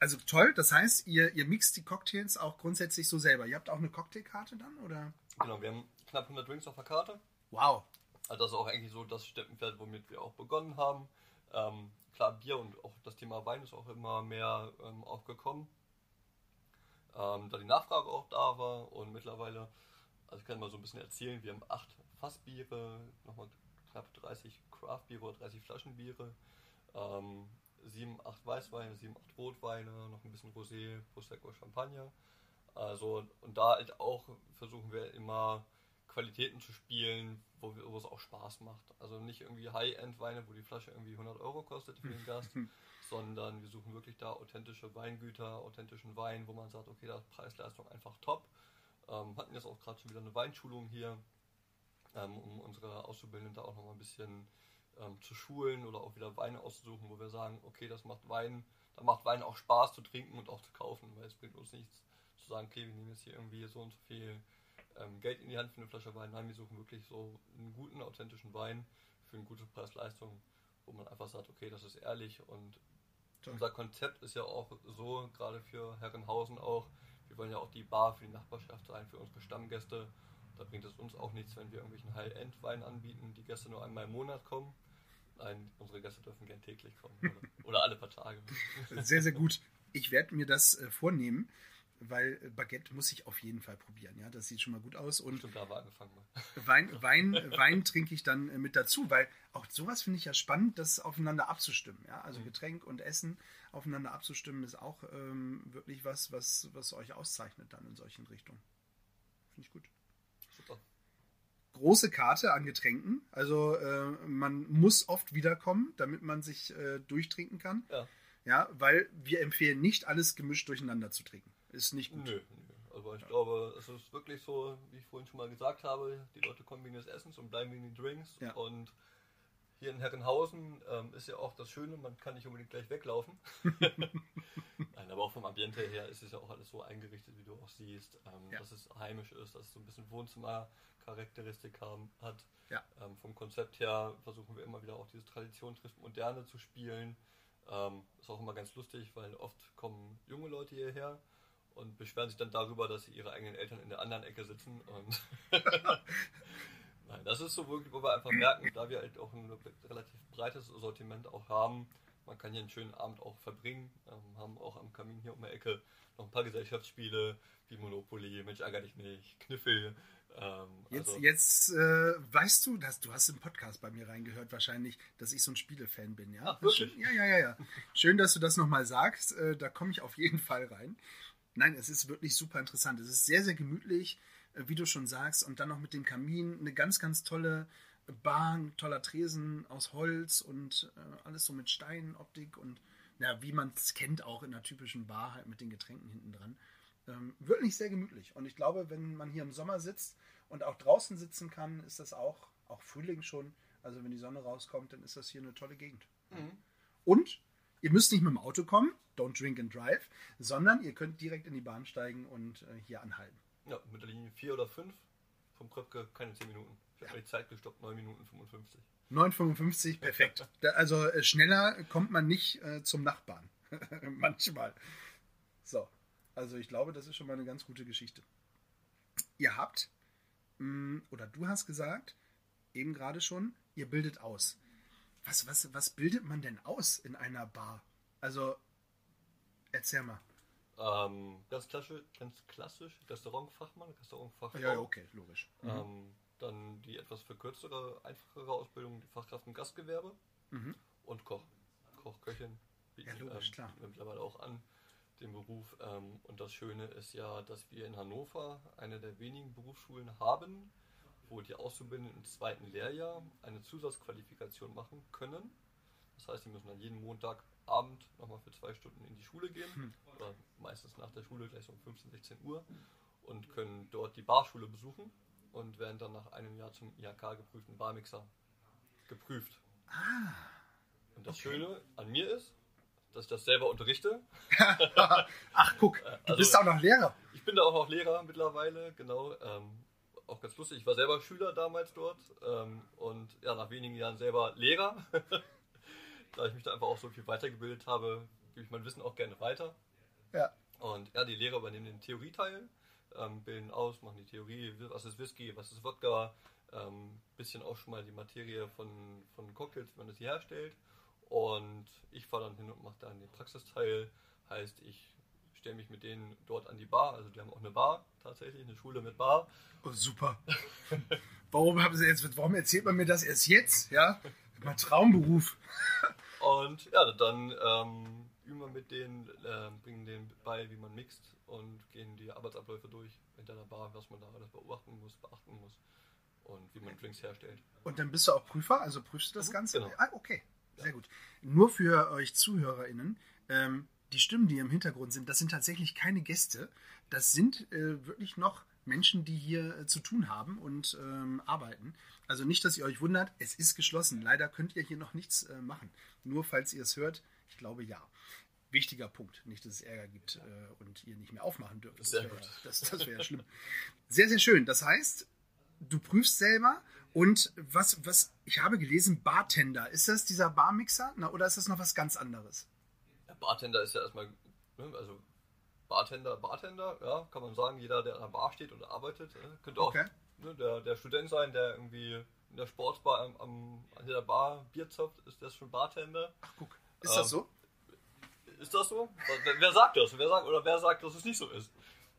Also toll, das heißt, ihr, ihr mixt die Cocktails auch grundsätzlich so selber. Ihr habt auch eine Cocktailkarte dann, oder? Genau, wir haben knapp 100 Drinks auf der Karte. Wow. Also das ist auch eigentlich so das Steppenpferd, womit wir auch begonnen haben. Ähm, klar, Bier und auch das Thema Wein ist auch immer mehr ähm, aufgekommen. Ähm, da die Nachfrage auch da war und mittlerweile, also ich kann mal so ein bisschen erzählen, wir haben acht Fassbiere, nochmal knapp 30 Craftbiere oder 30 Flaschenbiere, ähm, sieben, acht Weißweine, sieben, acht Rotweine, noch ein bisschen Rosé, Prosecco, Champagner. Also, und da halt auch versuchen wir immer Qualitäten zu spielen, wo, wir, wo es auch Spaß macht. Also nicht irgendwie High-End-Weine, wo die Flasche irgendwie 100 Euro kostet für den Gast, sondern wir suchen wirklich da authentische Weingüter, authentischen Wein, wo man sagt, okay, da ist Preis-Leistung einfach top. Ähm, hatten jetzt auch gerade schon wieder eine Weinschulung hier, um unsere Auszubildenden da auch nochmal ein bisschen ähm, zu schulen oder auch wieder Weine auszusuchen, wo wir sagen, okay, das macht Wein, da macht Wein auch Spaß zu trinken und auch zu kaufen, weil es bringt uns nichts zu sagen, okay, wir nehmen jetzt hier irgendwie so und so viel ähm, Geld in die Hand für eine Flasche Wein. Nein, wir suchen wirklich so einen guten, authentischen Wein für eine gute Preis-Leistung, wo man einfach sagt, okay, das ist ehrlich und Toll. unser Konzept ist ja auch so, gerade für Herrenhausen auch, wir wollen ja auch die Bar für die Nachbarschaft sein, für unsere Stammgäste. Da bringt es uns auch nichts, wenn wir irgendwelchen High-End-Wein anbieten, die Gäste nur einmal im Monat kommen. Nein, unsere Gäste dürfen gern täglich kommen oder, oder alle paar Tage. Sehr, sehr gut. Ich werde mir das äh, vornehmen, weil äh, Baguette muss ich auf jeden Fall probieren. Ja, das sieht schon mal gut aus. Und Stimmt, da haben wir angefangen. Mal. Wein, Wein, Wein trinke ich dann äh, mit dazu, weil auch sowas finde ich ja spannend, das aufeinander abzustimmen. Ja? Also Mhm. Getränk und Essen aufeinander abzustimmen ist auch ähm, wirklich was, was, was euch auszeichnet dann in solchen Richtungen. Finde ich gut. Große Karte an Getränken. Also äh, man muss oft wiederkommen, damit man sich äh, durchtrinken kann. Ja. Ja, weil wir empfehlen nicht alles gemischt durcheinander zu trinken. Ist nicht gut. Nö, nö. Also ich glaube, es ist wirklich so, wie ich vorhin schon mal gesagt habe, die Leute kommen wegen des Essens und bleiben wegen den Drinks. Ja. Und hier in Herrenhausen ähm, ist ja auch das Schöne, man kann nicht unbedingt gleich weglaufen. Nein, aber auch vom Ambiente her ist es ja auch alles so eingerichtet, wie du auch siehst, ähm, Ja. dass es heimisch ist, dass es so ein bisschen Wohnzimmercharakteristik haben, hat. Ja. Ähm, vom Konzept her versuchen wir immer wieder auch diese Tradition trifft Moderne zu spielen. Ähm, ist auch immer ganz lustig, weil oft kommen junge Leute hierher und beschweren sich dann darüber, dass sie ihre eigenen Eltern in der anderen Ecke sitzen. Und Nein, das ist so wirklich, wo wir einfach merken, da wir halt auch ein relativ breites Sortiment auch haben, man kann hier einen schönen Abend auch verbringen. Ähm, haben auch am Kamin hier um die Ecke noch ein paar Gesellschaftsspiele wie Monopoly, Mensch ärger dich nicht, Kniffel. Ähm, Jetzt, also- jetzt äh, weißt du, dass du hast im Podcast bei mir reingehört wahrscheinlich, dass ich so ein Spielefan bin, ja? Ach, wirklich? Schön, ja, ja, ja, ja. Schön, dass du das nochmal sagst. Äh, da komme ich auf jeden Fall rein. Nein, es ist wirklich super interessant. Es ist sehr, sehr gemütlich, wie du schon sagst, und dann noch mit dem Kamin eine ganz, ganz tolle Bar, toller Tresen aus Holz und äh, alles so mit Steinoptik und ja, wie man es kennt auch in einer typischen Bar halt mit den Getränken hinten dran. Ähm, wirklich sehr gemütlich. Und ich glaube, wenn man hier im Sommer sitzt und auch draußen sitzen kann, ist das auch, auch Frühling schon. Also wenn die Sonne rauskommt, dann ist das hier eine tolle Gegend. Mhm. Und ihr müsst nicht mit dem Auto kommen, don't drink and drive, sondern ihr könnt direkt in die Bahn steigen und äh, hier anhalten. Ja, mit der Linie 4 oder 5 vom Kröpke keine 10 Minuten. Ich habe Ja. die Zeit gestoppt, 9 Minuten 55. 9,55, perfekt. Da, also äh, schneller kommt man nicht äh, zum Nachbarn. Manchmal. So, also ich glaube, das ist schon mal eine ganz gute Geschichte. Ihr habt, mh, oder du hast gesagt, eben gerade schon, ihr bildet aus. Was, was, was bildet man denn aus in einer Bar? Also, erzähl mal. Ähm, ganz klassisch, ganz klassisch Restaurantfachmann, Restaurantfachfrau. Ja, ja, okay, logisch. Mhm. Ähm, dann die etwas verkürztere, einfachere Ausbildung, die Fachkraft im Gastgewerbe Mhm. und Koch. Koch, Köchin. bieten, Ja, logisch, ähm, klar. mittlerweile auch an, den Beruf. Ähm, und das Schöne ist ja, dass wir in Hannover eine der wenigen Berufsschulen haben, wo die Auszubildenden im zweiten Lehrjahr eine Zusatzqualifikation machen können. Das heißt, sie müssen dann jeden Montagabend nochmal für zwei Stunden in die Schule gehen, Hm. oder meistens nach der Schule, gleich so um 15, 16 Uhr, und können dort die Barschule besuchen und werden dann nach einem Jahr zum IHK geprüften Barmixer geprüft. Ah, Und das Okay. Schöne an mir ist, dass ich das selber unterrichte. ach guck, du also- bist auch noch Lehrer. Ich bin da auch noch Lehrer mittlerweile, genau. Ähm, auch ganz lustig. Ich war selber Schüler damals dort ähm, und ja, nach wenigen Jahren selber Lehrer. da ich mich da einfach auch so viel weitergebildet habe, gebe ich mein Wissen auch gerne weiter. Ja. Und ja, die Lehrer übernehmen den Theorieteil, ähm, bilden aus, machen die Theorie, was ist Whisky, was ist Wodka, ähm, bisschen auch schon mal die Materie von, von Cocktails, wie man das hier herstellt. Und ich fahre dann hin und mache dann den Praxisteil. Heißt, ich stelle mich mit denen dort an die Bar. Also die haben auch eine Bar, tatsächlich, eine Schule mit Bar. Oh, super. Warum haben sie jetzt, warum erzählt man mir das erst jetzt? Ja, mein Traumberuf. Und ja, dann ähm, üben wir mit denen, ähm, bringen denen bei, wie man mixt und gehen die Arbeitsabläufe durch hinter der Bar, was man da alles beobachten muss, beachten muss und wie man Drinks herstellt. Und dann bist du auch Prüfer, also prüfst du das Mhm, Ganze? genau. Ah, okay, sehr gut. Nur für euch ZuhörerInnen, ähm, die Stimmen, die im Hintergrund sind, das sind tatsächlich keine Gäste. Das sind äh, wirklich noch Menschen, die hier äh, zu tun haben und ähm, arbeiten. Also nicht, dass ihr euch wundert, es ist geschlossen. Leider könnt ihr hier noch nichts äh, machen. Nur falls ihr es hört, ich glaube ja. Wichtiger Punkt. Nicht, dass es Ärger gibt äh, und ihr nicht mehr aufmachen dürft. Das Sehr wäre gut. das, das wär ja schlimm. Sehr, sehr schön. Das heißt, du prüfst selber und was, was, ich habe gelesen, Bartender. Ist das dieser Barmixer? Na, oder ist das noch was ganz anderes? Der Bartender ist ja erstmal, ne, also Bartender, Bartender, ja, kann man sagen, jeder, der an der Bar steht oder arbeitet, äh, könnte auch Okay. Ne, der, der Student sein, der irgendwie in der Sportsbar am, am, an der Bar Bier zopft, ist das schon Bartender. Ach, guck. Ist das Ähm, so? Ist das so? Wer, wer sagt das? Wer sagt, oder wer sagt, dass es nicht so ist?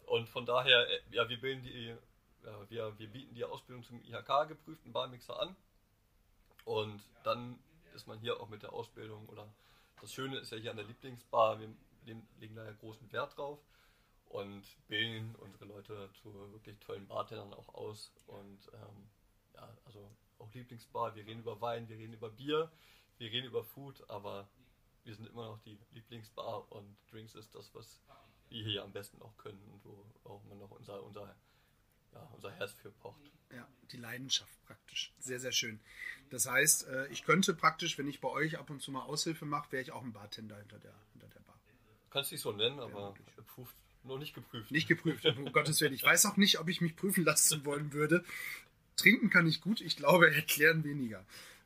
Und von daher, äh, ja, wir bilden die, ja, wir, wir bieten die Ausbildung zum IHK-geprüften Barmixer an. Und dann ist man hier auch mit der Ausbildung oder das Schöne ist ja hier an der Lieblingsbar, wir legen da ja großen Wert drauf und bilden unsere Leute zu wirklich tollen Bartendern auch aus. Und ähm, ja, also auch Lieblingsbar, wir reden über Wein, wir reden über Bier, wir reden über Food, aber wir sind immer noch die Lieblingsbar und Drinks ist das, was wir hier am besten auch können und wo auch man noch unser, unser, ja, unser Herz für pocht. Ja, die Leidenschaft praktisch. Sehr, sehr schön. Das heißt, äh, ich könnte praktisch, wenn ich bei euch ab und zu mal Aushilfe mache, wäre ich auch ein Bartender hinter der, hinter der Bar. Kannst dich so nennen, aber geprüft, noch nicht geprüft. Nicht geprüft, um Gottes Willen. Ich weiß auch nicht, ob ich mich prüfen lassen wollen würde. Trinken kann ich gut, ich glaube, erklären weniger.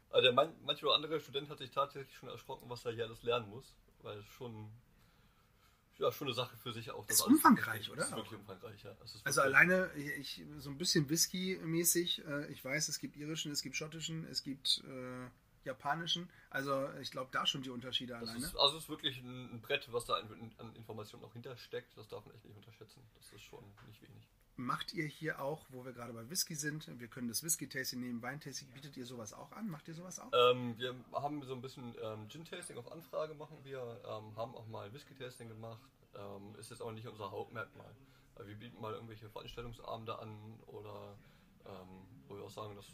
Also der man, manche oder andere Student hat sich tatsächlich schon erschrocken, was er hier alles lernen muss, weil es schon ja, schon eine Sache für sich auch. Das ist umfangreich, oder? Ist wirklich umfangreich, ja. also alleine, ich, so ein bisschen Whisky-mäßig, äh, ich weiß, es gibt irischen, es gibt schottischen, es gibt äh, japanischen. Also ich glaube, da schon die Unterschiede das alleine. Ist, also es ist wirklich ein, Brett, was da an, Informationen auch hintersteckt. Das darf man echt nicht unterschätzen. Das ist schon nicht wenig. Macht ihr hier auch, wo wir gerade bei Whisky sind, wir können das Whisky-Tasting nehmen, Wein-Tasting, bietet ihr sowas auch an? Macht ihr sowas auch? Ähm, wir haben so ein bisschen ähm, Gin-Tasting auf Anfrage machen wir, ähm, haben auch mal Whisky-Tasting gemacht, ähm, ist jetzt aber nicht unser Hauptmerkmal. Wir bieten mal irgendwelche Veranstaltungsabende an oder ähm, wo wir auch sagen, das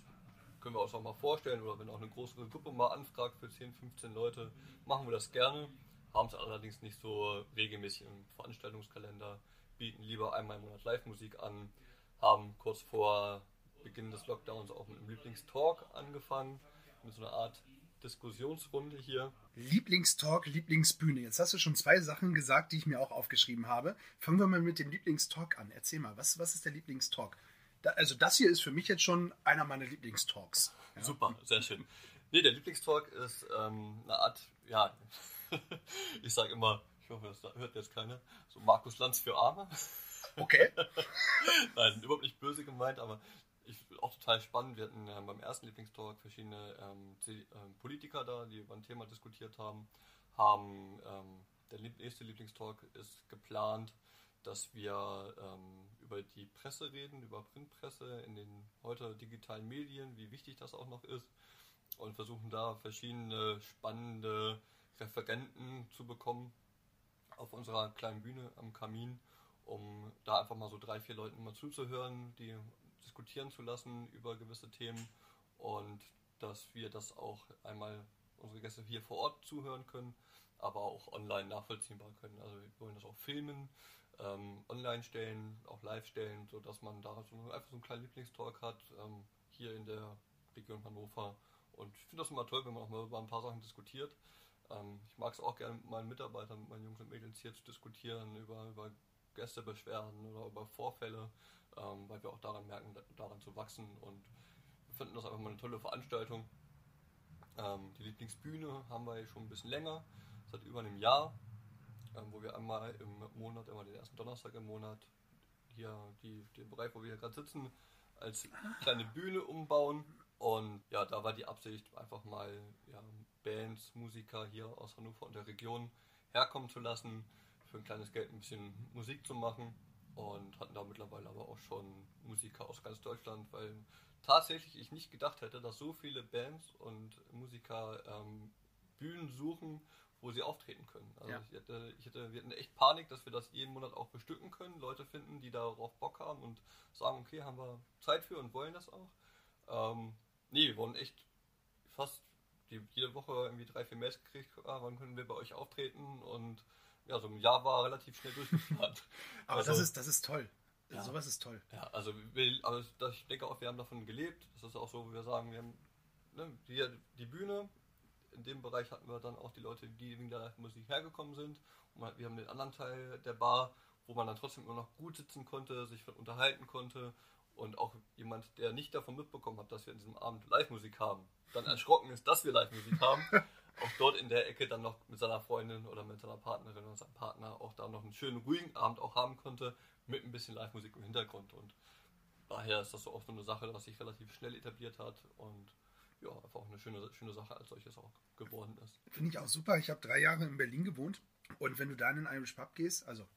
können wir uns auch mal vorstellen oder wenn auch eine größere Gruppe mal anfragt für 10, 15 Leute, machen wir das gerne, haben es allerdings nicht so regelmäßig im Veranstaltungskalender bieten lieber einmal im Monat Live-Musik an, haben kurz vor Beginn des Lockdowns auch mit einem Lieblingstalk angefangen, mit so einer Art Diskussionsrunde hier. Lieblingstalk, Lieblingsbühne. Jetzt hast du schon zwei Sachen gesagt, die ich mir auch aufgeschrieben habe. Fangen wir mal mit dem Lieblingstalk an. Erzähl mal, was, was ist der Lieblingstalk? Da, also das hier ist für mich jetzt schon einer meiner Lieblingstalks. Ja? Super, sehr schön. Nee, der Lieblingstalk ist ähm, eine Art, ja, ich sage immer, ich hoffe, das hört jetzt keiner. So Markus Lanz für Arme. Okay. Nein, überhaupt nicht böse gemeint, aber ich auch total spannend. Wir hatten äh, beim ersten Lieblingstalk verschiedene ähm, äh, Politiker da, die über ein Thema diskutiert haben. Haben ähm, der nächste Lieblingstalk ist geplant, dass wir ähm, über die Presse reden, über Printpresse in den heute digitalen Medien, wie wichtig das auch noch ist und versuchen da verschiedene spannende Referenten zu bekommen, auf unserer kleinen Bühne am Kamin, um da einfach mal so drei, vier Leuten mal zuzuhören, die diskutieren zu lassen über gewisse Themen und dass wir das auch einmal unsere Gäste hier vor Ort zuhören können, aber auch online nachvollziehbar können. Also wir wollen das auch filmen, ähm, online stellen, auch live stellen, sodass man da so einfach so einen kleinen Lieblingstalk hat, ähm, hier in der Region Hannover. Und ich finde das immer toll, wenn man auch mal über ein paar Sachen diskutiert. Ähm, ich mag es auch gerne mit meinen Mitarbeitern, mit meinen Jungs und Mädels hier zu diskutieren über, über Gästebeschwerden oder über Vorfälle, ähm, weil wir auch daran merken, daran zu wachsen und wir finden das einfach mal eine tolle Veranstaltung. Ähm, die Lieblingsbühne haben wir schon ein bisschen länger, seit über einem Jahr, ähm, wo wir einmal im Monat, immer den ersten Donnerstag im Monat, hier die, den Bereich, wo wir hier gerade sitzen, als kleine Bühne umbauen. Und ja, da war die Absicht, einfach mal ja, Bands, Musiker hier aus Hannover und der Region herkommen zu lassen, für ein kleines Geld ein bisschen Musik zu machen und hatten da mittlerweile aber auch schon Musiker aus ganz Deutschland, weil tatsächlich ich nicht gedacht hätte, dass so viele Bands und Musiker ähm, Bühnen suchen, wo sie auftreten können. Also ja. ich, hätte, ich hätte, wir hatten echt Panik, dass wir das jeden Monat auch bestücken können, Leute finden, die darauf Bock haben und sagen, okay, haben wir Zeit für und wollen das auch. Ähm, nee, wir wollen echt fast die jede Woche irgendwie drei, vier Mails gekriegt, ah, wann können wir bei euch auftreten und ja, so ein Jahr war relativ schnell durchgeplant. Aber also, das, ist, das ist toll. Ja. Sowas ist toll. Ja, also wir, also ich denke auch, wir haben davon gelebt. Das ist auch so, wie wir sagen, wir haben ne, die, die Bühne, in dem Bereich hatten wir dann auch die Leute, die wegen der Live-Musik hergekommen sind. Und wir haben den anderen Teil der Bar, wo man dann trotzdem immer noch gut sitzen konnte, sich unterhalten konnte und auch jemand, der nicht davon mitbekommen hat, dass wir in diesem Abend Live-Musik haben, dann erschrocken ist, dass wir Live-Musik haben, auch dort in der Ecke dann noch mit seiner Freundin oder mit seiner Partnerin oder seinem Partner auch da noch einen schönen ruhigen Abend auch haben konnte, mit ein bisschen Live-Musik im Hintergrund. Und daher ist das so auch so eine Sache, was sich relativ schnell etabliert hat und ja, einfach auch eine schöne, schöne Sache als solches auch geworden ist. Finde ich auch super. Ich habe drei Jahre in Berlin gewohnt und wenn du da in einen Irish Pub gehst, also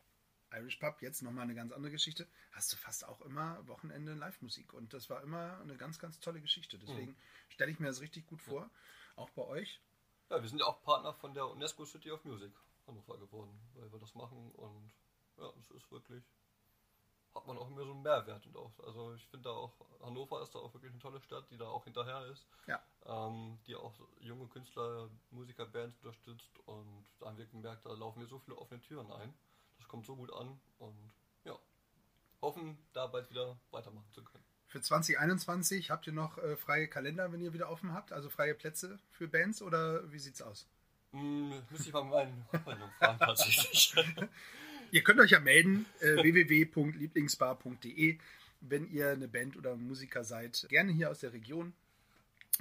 Irish Pub, jetzt nochmal eine ganz andere Geschichte, hast du fast auch immer Wochenende Live-Musik. Und das war immer eine ganz, ganz tolle Geschichte. Deswegen mhm. stelle ich mir das richtig gut vor. Auch bei euch. Ja, wir sind ja auch Partner von der UNESCO City of Music Hannover geworden, weil wir das machen. Und ja, es ist wirklich, hat man auch immer so einen Mehrwert. Und auch, also ich finde da auch, Hannover ist da auch wirklich eine tolle Stadt, die da auch hinterher ist. Ja. Ähm, die auch junge Künstler, Musiker, Bands unterstützt. Und da haben wir gemerkt, da laufen wir so viele offene Türen ein das kommt so gut an und ja, hoffen, da bald wieder weitermachen zu können. Für 2021 habt ihr noch äh, freie Kalender, wenn ihr wieder offen habt? Also freie Plätze für Bands oder wie sieht's aus? Hm, müsste ich mal meinen Rückmeldung fragen, tatsächlich. ihr könnt euch ja melden, äh, www.lieblingsbar.de, wenn ihr eine Band oder Musiker seid. Gerne hier aus der Region.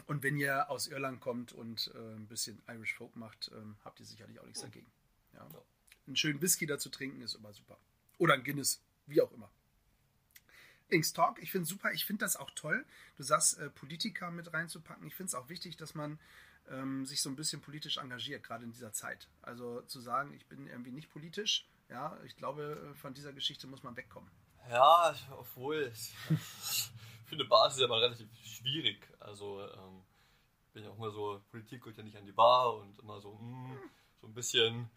Und wenn ihr aus Irland kommt und äh, ein bisschen Irish Folk macht, ähm, habt ihr sicherlich auch nichts dagegen. Ja. Ja. Einen schönen Whisky dazu trinken ist immer super. Oder ein Guinness, wie auch immer. Links Talk, ich finde es super, ich finde das auch toll. Du sagst, äh, Politiker mit reinzupacken. Ich finde es auch wichtig, dass man ähm, sich so ein bisschen politisch engagiert, gerade in dieser Zeit. Also zu sagen, ich bin irgendwie nicht politisch, ja, ich glaube, von dieser Geschichte muss man wegkommen. Ja, obwohl, ich finde Basis ja mal relativ schwierig. Also, ähm, bin ja auch immer so, Politik geht ja nicht an die Bar und immer so, mh, hm, so ein bisschen.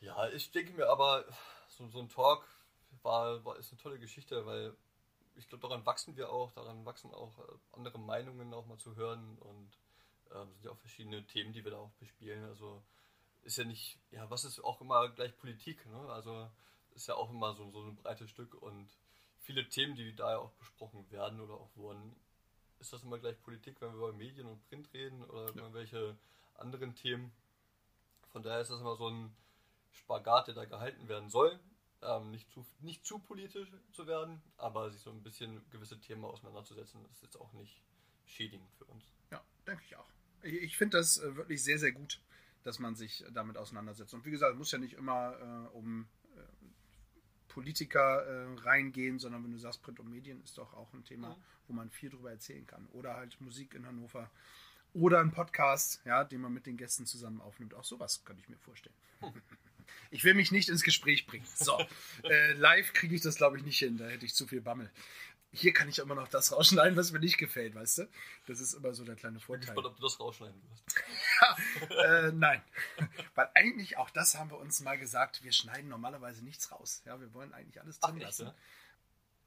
Ja, ich denke mir aber, so, so ein Talk war, war, ist eine tolle Geschichte, weil ich glaube, daran wachsen wir auch, daran wachsen auch äh, andere Meinungen auch mal zu hören und ähm, sind ja auch verschiedene Themen, die wir da auch bespielen. Also ist ja nicht, ja, was ist auch immer gleich Politik, ne? Also ist ja auch immer so, so ein breites Stück und viele Themen, die da ja auch besprochen werden oder auch wurden, ist das immer gleich Politik, wenn wir über Medien und Print reden oder ja. irgendwelche anderen Themen. Von daher ist das immer so ein Spagat, der da gehalten werden soll. Ähm, nicht, zu, nicht zu politisch zu werden, aber sich so ein bisschen gewisse Themen auseinanderzusetzen, ist jetzt auch nicht schädigend für uns. Ja, denke ich auch. Ich, ich finde das äh, wirklich sehr, sehr gut, dass man sich damit auseinandersetzt. Und wie gesagt, es muss ja nicht immer äh, um äh, Politiker äh, reingehen, sondern wenn du sagst, Print und Medien ist doch auch ein Thema, mhm. wo man viel drüber erzählen kann. Oder halt Musik in Hannover. Oder ein Podcast, ja, den man mit den Gästen zusammen aufnimmt. Auch sowas könnte ich mir vorstellen. Ich will mich nicht ins Gespräch bringen. So, äh, live kriege ich das, glaube ich, nicht hin. Da hätte ich zu viel Bammel. Hier kann ich immer noch das rausschneiden, was mir nicht gefällt, weißt du? Das ist immer so der kleine Vorteil. Ich bin gespannt, ob du das rausschneiden wirst. ja, äh, nein. Weil eigentlich, auch das haben wir uns mal gesagt, wir schneiden normalerweise nichts raus. Ja, wir wollen eigentlich alles drin Ach, lassen. Ja?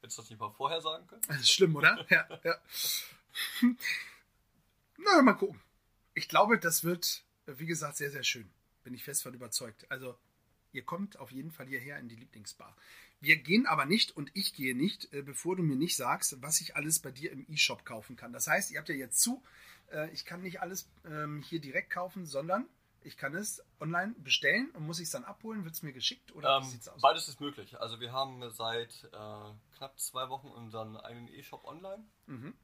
Hättest du das nicht mal vorher sagen können? Das ist schlimm, oder? Ja, ja. Na, mal gucken. Ich glaube, das wird, wie gesagt, sehr, sehr schön. Bin ich fest von überzeugt. Also, ihr kommt auf jeden Fall hierher in die Lieblingsbar. Wir gehen aber nicht und ich gehe nicht, äh, bevor du mir nicht sagst, was ich alles bei dir im E-Shop kaufen kann. Das heißt, ihr habt ja jetzt zu, äh, ich kann nicht alles ähm, hier direkt kaufen, sondern ich kann es online bestellen und muss ich es dann abholen? Wird es mir geschickt oder ähm, sieht's aus? Beides ist möglich. Also wir haben seit äh, knapp zwei Wochen unseren eigenen E-Shop online. Mhm.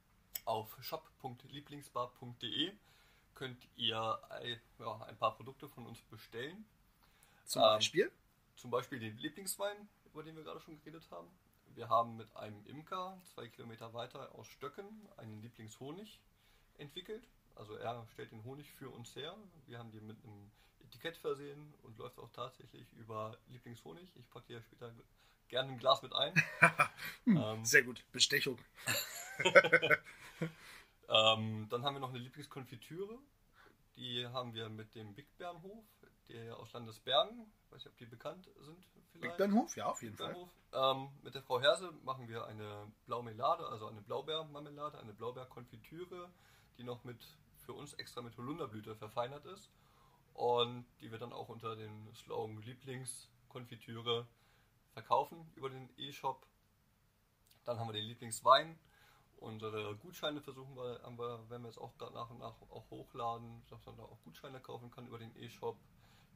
Auf shop.lieblingsbar.de könnt ihr ein, ja, ein paar Produkte von uns bestellen. Zum Beispiel? Ähm, zum Beispiel den Lieblingswein, über den wir gerade schon geredet haben. Wir haben mit einem Imker zwei Kilometer weiter aus Stöcken einen Lieblingshonig entwickelt. Also er stellt den Honig für uns her. Wir haben die mit einem Etikett versehen und läuft auch tatsächlich über Lieblingshonig. Ich packe dir später gerne ein Glas mit ein. Hm, ähm, Sehr gut, Bestechung. ähm, dann haben wir noch eine Lieblingskonfitüre. Die haben wir mit dem Big Bernhof der aus Landesbergen. Ich weiß nicht, ob die bekannt sind. Vielleicht. Bernhof, ja, auf jeden. Fall. Ähm, mit der Frau Herse machen wir eine Blaumelade, also eine Blaubeermarmelade, eine Blaubeerkonfitüre, die noch mit für uns extra mit Holunderblüte verfeinert ist. Und die wir dann auch unter dem Slogan Lieblingskonfitüre verkaufen über den E-Shop. Dann haben wir den Lieblingswein. Unsere Gutscheine versuchen wir, haben wir, werden wir jetzt auch nach und nach auch hochladen, dass man da auch Gutscheine kaufen kann über den E-Shop.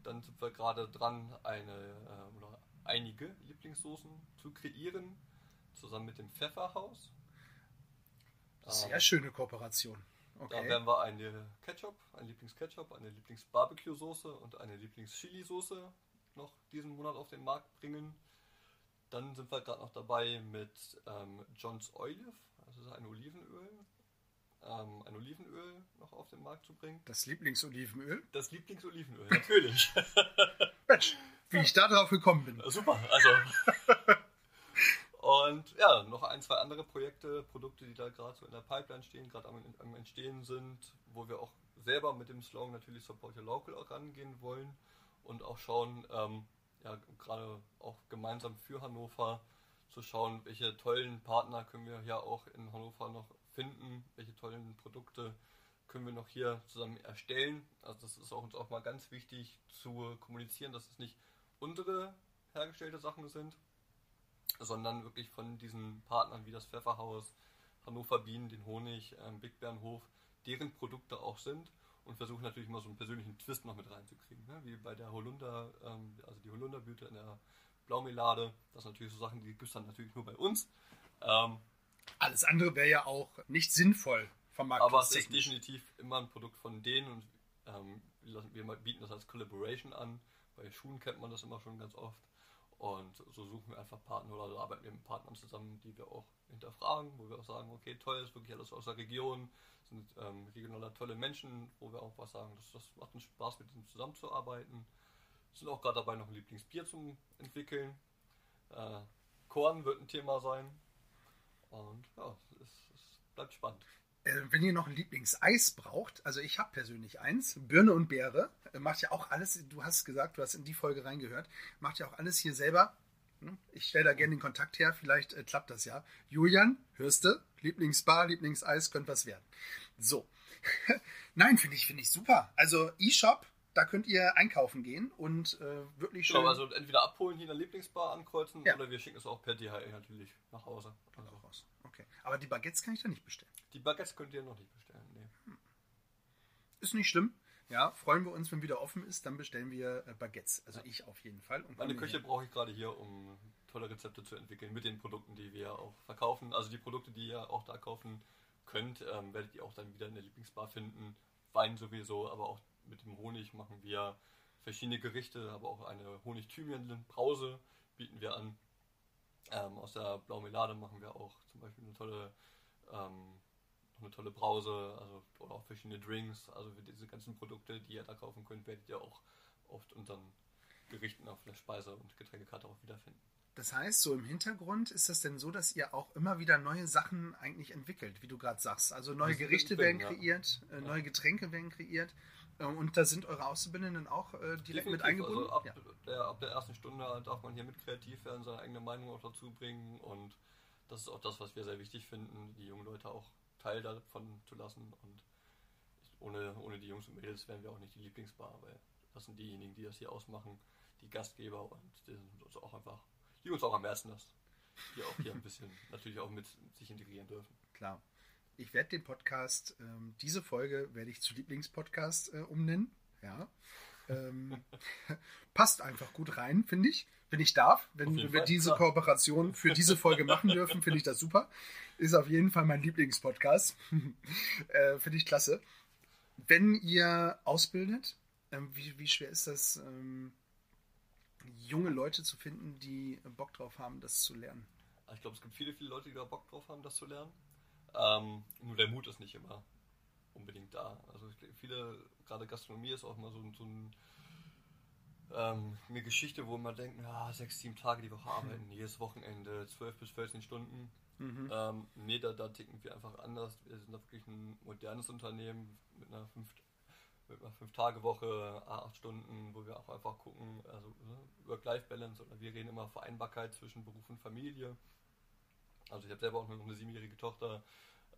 Dann sind wir gerade dran, eine äh, oder einige Lieblingssoßen zu kreieren, zusammen mit dem Pfefferhaus. Sehr ähm, schöne Kooperation. Okay. Da werden wir eine Ketchup, ein Lieblingsketchup, eine Lieblings-Barbecue-Soße und eine Lieblings-Chili-Soße noch diesen Monat auf den Markt bringen. Dann sind wir gerade noch dabei mit ähm, John's Olive, also ein Olivenöl, ähm, ein Olivenöl noch auf den Markt zu bringen. Das Lieblingsolivenöl? Das Lieblingsolivenöl, natürlich. Mensch, wie ich da drauf gekommen bin. Super, also. Und ja, noch ein, zwei andere Projekte, Produkte, die da gerade so in der Pipeline stehen, gerade am, am, Entstehen sind, wo wir auch selber mit dem Slogan natürlich Support Your Local auch rangehen wollen und auch schauen, ähm, ja, gerade auch gemeinsam für Hannover zu schauen, welche tollen Partner können wir hier auch in Hannover noch finden, welche tollen Produkte können wir noch hier zusammen erstellen. Also das ist auch uns auch mal ganz wichtig zu kommunizieren, dass es nicht unsere hergestellte Sachen sind, sondern wirklich von diesen Partnern wie das Pfefferhaus, Hannover Bienen, den Honig, ähm, Big Bärenhof, deren Produkte auch sind und versuchen natürlich mal so einen persönlichen Twist noch mit reinzukriegen. Ne? Wie bei der Holunder, ähm, also die Holunderblüte in der Blaumelade. Das sind natürlich so Sachen, die gibt es dann natürlich nur bei uns. Ähm, Alles andere wäre ja auch nicht sinnvoll aber es ist definitiv immer ein Produkt von denen und ähm, wir bieten das als Collaboration an. Bei Schuhen kennt man das immer schon ganz oft. Und so suchen wir einfach Partner oder so arbeiten wir mit Partnern zusammen, die wir auch hinterfragen, wo wir auch sagen, okay, toll, ist wirklich alles aus der Region, sind ähm, regionaler tolle Menschen, wo wir auch was sagen, das, das macht uns Spaß, mit ihnen zusammenzuarbeiten. Sind auch gerade dabei, noch ein Lieblingsbier zu entwickeln. Äh, Korn wird ein Thema sein. Und ja, es, es bleibt spannend. Äh, wenn ihr noch ein Lieblingseis braucht, also ich habe persönlich eins, Birne und Beere, äh, macht ja auch alles, du hast gesagt, du hast in die Folge reingehört, macht ja auch alles hier selber. Hm? Ich stelle da gerne den Kontakt her, vielleicht äh, klappt das ja. Julian, hörst du? Lieblingsbar, Lieblingseis, könnte was werden. So. Nein, finde ich, finde ich super. Also E-Shop, da könnt ihr einkaufen gehen und äh, wirklich schön. Genau, also entweder abholen hier in der Lieblingsbar ankreuzen ja. oder wir schicken es auch per DHL natürlich nach Hause. Also. Okay. Aber die Baguettes kann ich da nicht bestellen. Die Baguettes könnt ihr noch nicht bestellen, nee. Hm. Ist nicht schlimm. Ja, freuen wir uns, wenn wieder offen ist, dann bestellen wir äh, Baguettes. Also ich auf jeden Fall. Und Meine Küche brauche ich gerade hier, um tolle Rezepte zu entwickeln mit den Produkten, die wir auch verkaufen. Also die Produkte, die ihr auch da kaufen könnt, ähm, werdet ihr auch dann wieder in der Lieblingsbar finden. Wein sowieso, aber auch mit dem Honig machen wir verschiedene Gerichte, aber auch eine Honig-Thymian-Brause bieten wir an. Ähm, aus der Blaumelade machen wir auch zum Beispiel eine tolle, ähm, eine tolle Brause, also oder auch verschiedene Drinks. Also diese ganzen Produkte, die ihr da kaufen könnt, werdet ihr auch oft unseren Gerichten auf der Speise- und Getränkekarte auch wiederfinden. Das heißt, so im Hintergrund ist das denn so, dass ihr auch immer wieder neue Sachen eigentlich entwickelt, wie du gerade sagst. Also neue Gerichte werden kreiert, äh, neue Getränke werden kreiert. Äh, und da sind eure Auszubildenden auch äh, direkt Definitiv. mit eingebunden? Also ab, ja. der, ab, der, ersten Stunde darf man hier mit kreativ werden, seine eigene Meinung auch dazu bringen und das ist auch das, was wir sehr wichtig finden, die jungen Leute auch Teil davon zu lassen und ohne, ohne die Jungs und Mädels wären wir auch nicht die Lieblingsbar, weil das sind diejenigen, die das hier ausmachen, die Gastgeber und die sind uns auch einfach, die uns auch am besten das, die auch hier ein bisschen natürlich auch mit sich integrieren dürfen. Klar ich werde den Podcast, ähm, diese Folge werde ich zu Lieblingspodcast äh, umnennen. Ja. Ähm, passt einfach gut rein, finde ich. Wenn ich darf, wenn wir Fall, diese klar. Kooperation für diese Folge machen dürfen, finde ich das super. Ist auf jeden Fall mein Lieblingspodcast. äh, finde ich klasse. Wenn ihr ausbildet, ähm, wie, wie, schwer ist das, ähm, junge Leute zu finden, die Bock drauf haben, das zu lernen? Ich glaube, es gibt viele, viele Leute, die da Bock drauf haben, das zu lernen. Ähm, nur der Mut ist nicht immer unbedingt da. Also viele, gerade Gastronomie ist auch mal so, so ein, ähm, eine Geschichte, wo man denkt, ja, sechs, sieben Tage die Woche arbeiten, jedes Wochenende, zwölf bis 14 Stunden. Mhm. Ähm, nee, da, da ticken wir einfach anders. Wir sind da wirklich ein modernes Unternehmen mit einer fünf, mit einer Fünf-Tage-Woche, acht Stunden, wo wir auch einfach gucken, also ne, Work-Life-Balance oder wir reden immer Vereinbarkeit zwischen Beruf und Familie. Also ich habe selber auch noch eine siebenjährige Tochter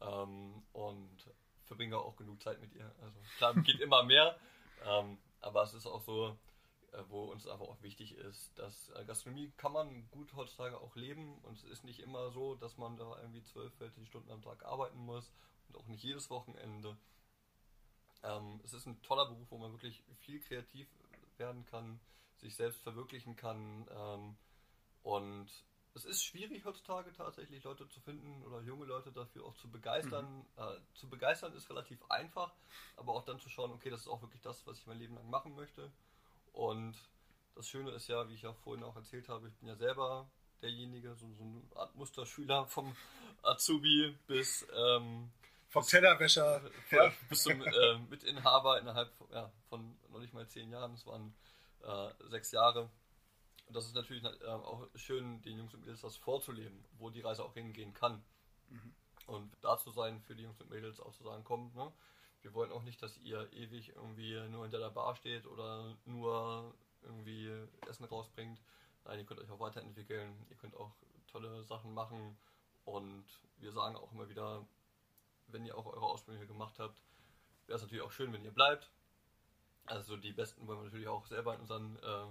ähm, und verbringe auch genug Zeit mit ihr. Also klar, geht immer mehr, ähm, aber es ist auch so, äh, wo uns einfach auch wichtig ist, dass äh, Gastronomie kann man gut heutzutage auch leben und es ist nicht immer so, dass man da irgendwie 12, 14 Stunden am Tag arbeiten muss und auch nicht jedes Wochenende. Ähm, es ist ein toller Beruf, wo man wirklich viel kreativ werden kann, sich selbst verwirklichen kann ähm, und es ist schwierig heutzutage tatsächlich Leute zu finden oder junge Leute dafür auch zu begeistern. Mhm. Äh, zu begeistern ist relativ einfach, aber auch dann zu schauen, okay, das ist auch wirklich das, was ich mein Leben lang machen möchte. Und das Schöne ist ja, wie ich ja vorhin auch erzählt habe, ich bin ja selber derjenige, so, so eine Art Musterschüler vom Azubi bis ähm, vom Tellerwäscher ja. bis zum äh, Mitinhaber innerhalb ja, von noch nicht mal zehn Jahren, das waren äh, sechs Jahre. Und das ist natürlich äh, auch schön, den Jungs und Mädels das vorzuleben, wo die Reise auch hingehen kann. Mhm. Und da zu sein für die Jungs und Mädels auch zu sagen, komm, ne, wir wollen auch nicht, dass ihr ewig irgendwie nur hinter der Bar steht oder nur irgendwie Essen rausbringt. Nein, ihr könnt euch auch weiterentwickeln, ihr könnt auch tolle Sachen machen. Und wir sagen auch immer wieder, wenn ihr auch eure Ausbildung hier gemacht habt, wäre es natürlich auch schön, wenn ihr bleibt. Also die Besten wollen wir natürlich auch selber in unseren äh,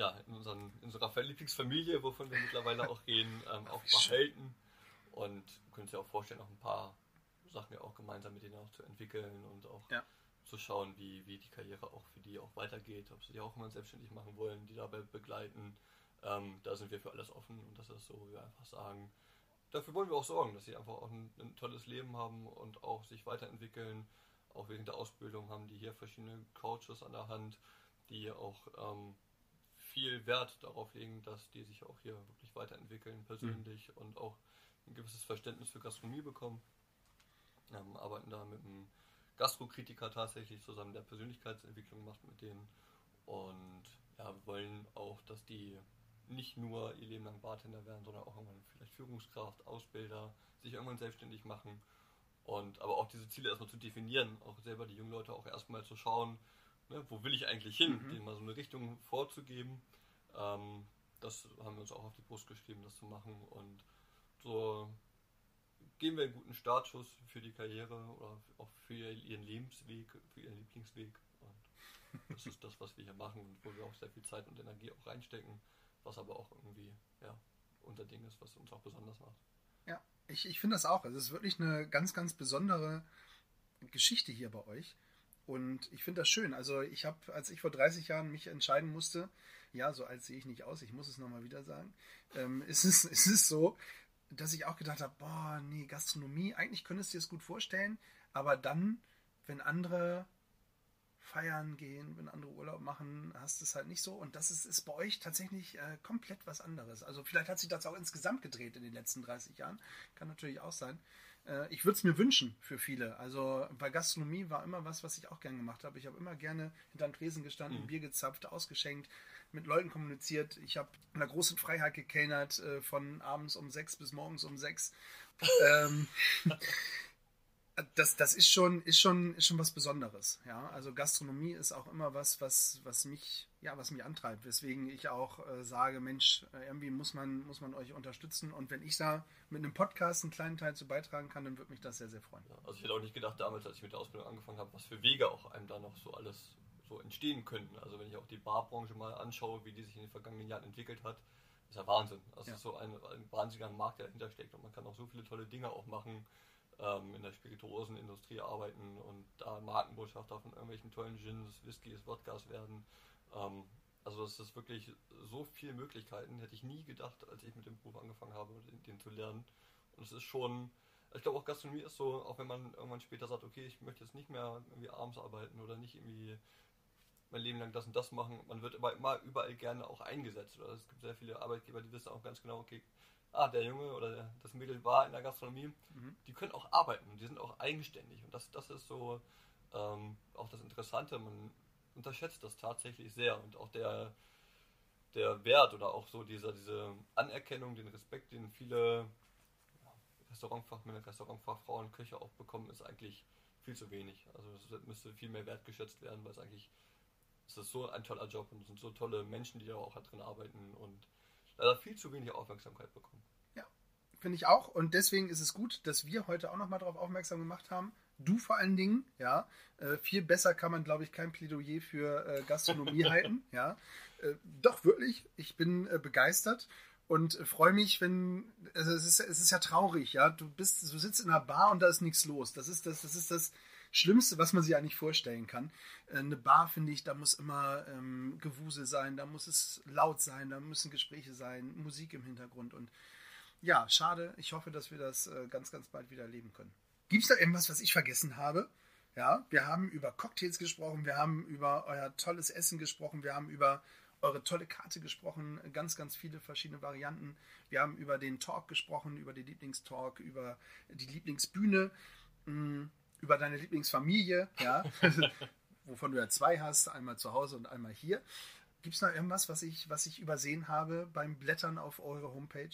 ja, in, unseren, in unserer Lieblingsfamilie, wovon wir mittlerweile auch reden, ähm, auch behalten. Und können sich auch vorstellen, auch ein paar Sachen ja auch gemeinsam mit denen auch zu entwickeln und auch ja. zu schauen, wie, wie die Karriere auch für die auch weitergeht, ob sie die auch immer selbstständig machen wollen, die dabei begleiten. Ähm, da sind wir für alles offen und das ist so, wie wir einfach sagen. Dafür wollen wir auch sorgen, dass sie einfach auch ein, ein tolles Leben haben und auch sich weiterentwickeln. Auch während der Ausbildung haben die hier verschiedene Coaches an der Hand, die auch ähm, viel Wert darauf legen, dass die sich auch hier wirklich weiterentwickeln, persönlich mhm. und auch ein gewisses Verständnis für Gastronomie bekommen. Ähm, arbeiten da mit einem Gastrokritiker tatsächlich zusammen, der Persönlichkeitsentwicklung macht mit denen. Und ja, wir wollen auch, dass die nicht nur ihr Leben lang Bartender werden, sondern auch irgendwann vielleicht Führungskraft, Ausbilder, sich irgendwann selbstständig machen. Und aber auch diese Ziele erstmal zu definieren, auch selber die jungen Leute auch erstmal zu schauen, ne, wo will ich eigentlich hin, mhm. denen mal so eine Richtung vorzugeben. Ähm, das haben wir uns auch auf die Brust geschrieben, das zu machen. Und so geben wir einen guten Startschuss für die Karriere oder auch für ihren Lebensweg, für ihren Lieblingsweg. Und das ist das, was wir hier machen und wo wir auch sehr viel Zeit und Energie auch reinstecken, was aber auch irgendwie ja, unser Ding ist, was uns auch besonders macht. Ja, ich, ich finde das auch. Also es ist wirklich eine ganz, ganz besondere Geschichte hier bei euch. Und ich finde das schön. Also ich habe, als ich vor 30 Jahren mich entscheiden musste, ja, so alt sehe ich nicht aus, ich muss es nochmal wieder sagen, ähm, ist, es, ist es so, dass ich auch gedacht habe, boah, nee, Gastronomie, eigentlich könntest du dir das gut vorstellen, aber dann, wenn andere feiern gehen, wenn andere Urlaub machen, hast du es halt nicht so. Und das ist, ist bei euch tatsächlich äh, komplett was anderes. Also vielleicht hat sich das auch insgesamt gedreht in den letzten 30 Jahren. Kann natürlich auch sein. Äh, ich würde es mir wünschen für viele. Also bei Gastronomie war immer was, was ich auch gern gemacht habe. Ich habe immer gerne hinterm Tresen gestanden, mhm. Bier gezapft, ausgeschenkt, mit Leuten kommuniziert. Ich habe in einer großen Freiheit gekellnert, äh, von abends um sechs bis morgens um sechs. ähm, das, das ist schon, ist schon, ist schon was Besonderes. Ja, also Gastronomie ist auch immer was, was, was mich, ja, was mich antreibt. Weswegen ich auch äh, sage, Mensch, äh, irgendwie muss man, muss man euch unterstützen. Und wenn ich da mit einem Podcast einen kleinen Teil zu beitragen kann, dann würde mich das sehr, sehr freuen. Ja, also ich hätte auch nicht gedacht damals, als ich mit der Ausbildung angefangen habe, was für Wege auch einem da noch so alles so entstehen könnten. Also wenn ich auch die Barbranche mal anschaue, wie die sich in den vergangenen Jahren entwickelt hat, ist ja Wahnsinn. Also ja. ist so ein, ein wahnsinniger Markt, der dahinter steckt und man kann auch so viele tolle Dinge auch machen ähm, in der Spirituosenindustrie arbeiten und da Markenbotschafter von irgendwelchen tollen Gins, Whiskys, Wodkas werden. Ähm, also es ist wirklich so viele Möglichkeiten, hätte ich nie gedacht, als ich mit dem Beruf angefangen habe, den, den zu lernen. Und es ist schon, ich glaube auch Gastronomie ist so, auch wenn man irgendwann später sagt, okay, ich möchte jetzt nicht mehr irgendwie abends arbeiten oder nicht irgendwie mein Leben lang das und das machen, man wird aber immer überall gerne auch eingesetzt. Oder es gibt sehr viele Arbeitgeber, die wissen auch ganz genau, okay, ah, der Junge oder der, das Mädel war in der Gastronomie, mhm. die können auch arbeiten und die sind auch eigenständig. Und das, das ist so ähm, auch das Interessante, man unterschätzt das tatsächlich sehr und auch der, der Wert oder auch so dieser, diese Anerkennung, den Respekt, den viele Restaurantfachmänner, Restaurantfachfrauen, Köche auch bekommen, ist eigentlich viel zu wenig. Also es müsste viel mehr wertgeschätzt werden, weil es eigentlich es ist so ein toller Job und es sind so tolle Menschen, die da auch drin arbeiten und leider viel zu wenig Aufmerksamkeit bekommen. Ja, finde ich auch. Und deswegen ist es gut, dass wir heute auch nochmal darauf aufmerksam gemacht haben. Du vor allen Dingen, ja. Äh, viel besser kann man, glaube ich, kein Plädoyer für äh, Gastronomie halten. Ja. Äh, doch, wirklich. Ich bin äh, begeistert und freue mich, wenn also es ist, es ist ja traurig, ja. Du bist, du sitzt in einer Bar und da ist nichts los. Das ist das, das ist das Schlimmste, was man sich eigentlich vorstellen kann. Äh, eine Bar, finde ich, da muss immer ähm, Gewusel sein, da muss es laut sein, da müssen Gespräche sein, Musik im Hintergrund. Und ja, schade. Ich hoffe, dass wir das äh, ganz, ganz bald wieder erleben können. Gibt es da irgendwas, was ich vergessen habe? Ja, wir haben über Cocktails gesprochen, wir haben über euer tolles Essen gesprochen, wir haben über eure tolle Karte gesprochen, ganz, ganz viele verschiedene Varianten. Wir haben über den Talk gesprochen, über den Lieblingstalk, über die Lieblingsbühne. Mm, über deine Lieblingsfamilie, ja, wovon du ja zwei hast, einmal zu Hause und einmal hier. Gibt es noch irgendwas, was ich, was ich übersehen habe beim Blättern auf eure Homepage?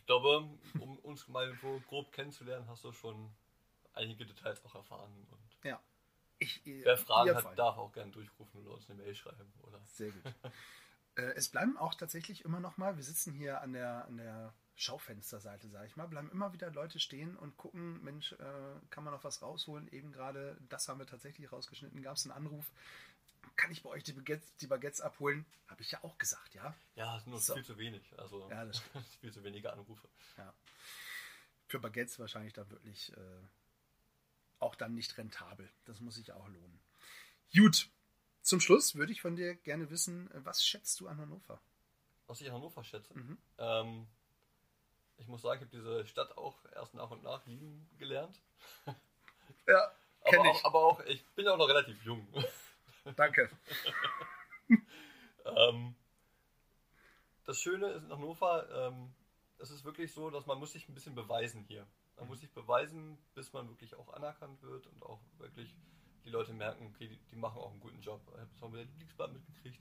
Ich glaube, um uns mal so grob kennenzulernen, hast du schon einige Details auch erfahren. Und ja. Ich, äh, Wer Fragen hat, darf auch gerne durchrufen oder uns eine Mail schreiben. Oder? Sehr gut. äh, es bleiben auch tatsächlich immer noch mal, wir sitzen hier an der, an der Schaufensterseite, sage ich mal, bleiben immer wieder Leute stehen und gucken, Mensch, äh, kann man noch was rausholen? Eben gerade, das haben wir tatsächlich rausgeschnitten, gab es einen Anruf. Kann ich bei euch die Baguettes, die Baguettes abholen? Habe ich ja auch gesagt, ja. Ja, nur So. viel zu wenig. Also Ja, das viel zu wenige Anrufe. Ja. Für Baguettes wahrscheinlich dann wirklich äh, auch dann nicht rentabel. Das muss sich auch lohnen. Gut. Zum Schluss würde ich von dir gerne wissen, was schätzt du an Hannover? Was ich an Hannover schätze. Mhm. Ähm, ich muss sagen, ich habe diese Stadt auch erst nach und nach lieben gelernt. Ja, Aber ich. auch, aber auch, ich bin ja auch noch relativ jung. Danke. ähm, das Schöne ist in Hannover, ähm, es ist wirklich so, dass man muss sich ein bisschen beweisen hier. Man muss sich beweisen, bis man wirklich auch anerkannt wird und auch wirklich die Leute merken, okay, die, die machen auch einen guten Job. Ich habe es auch mit der Lieblingsbahn mitgekriegt.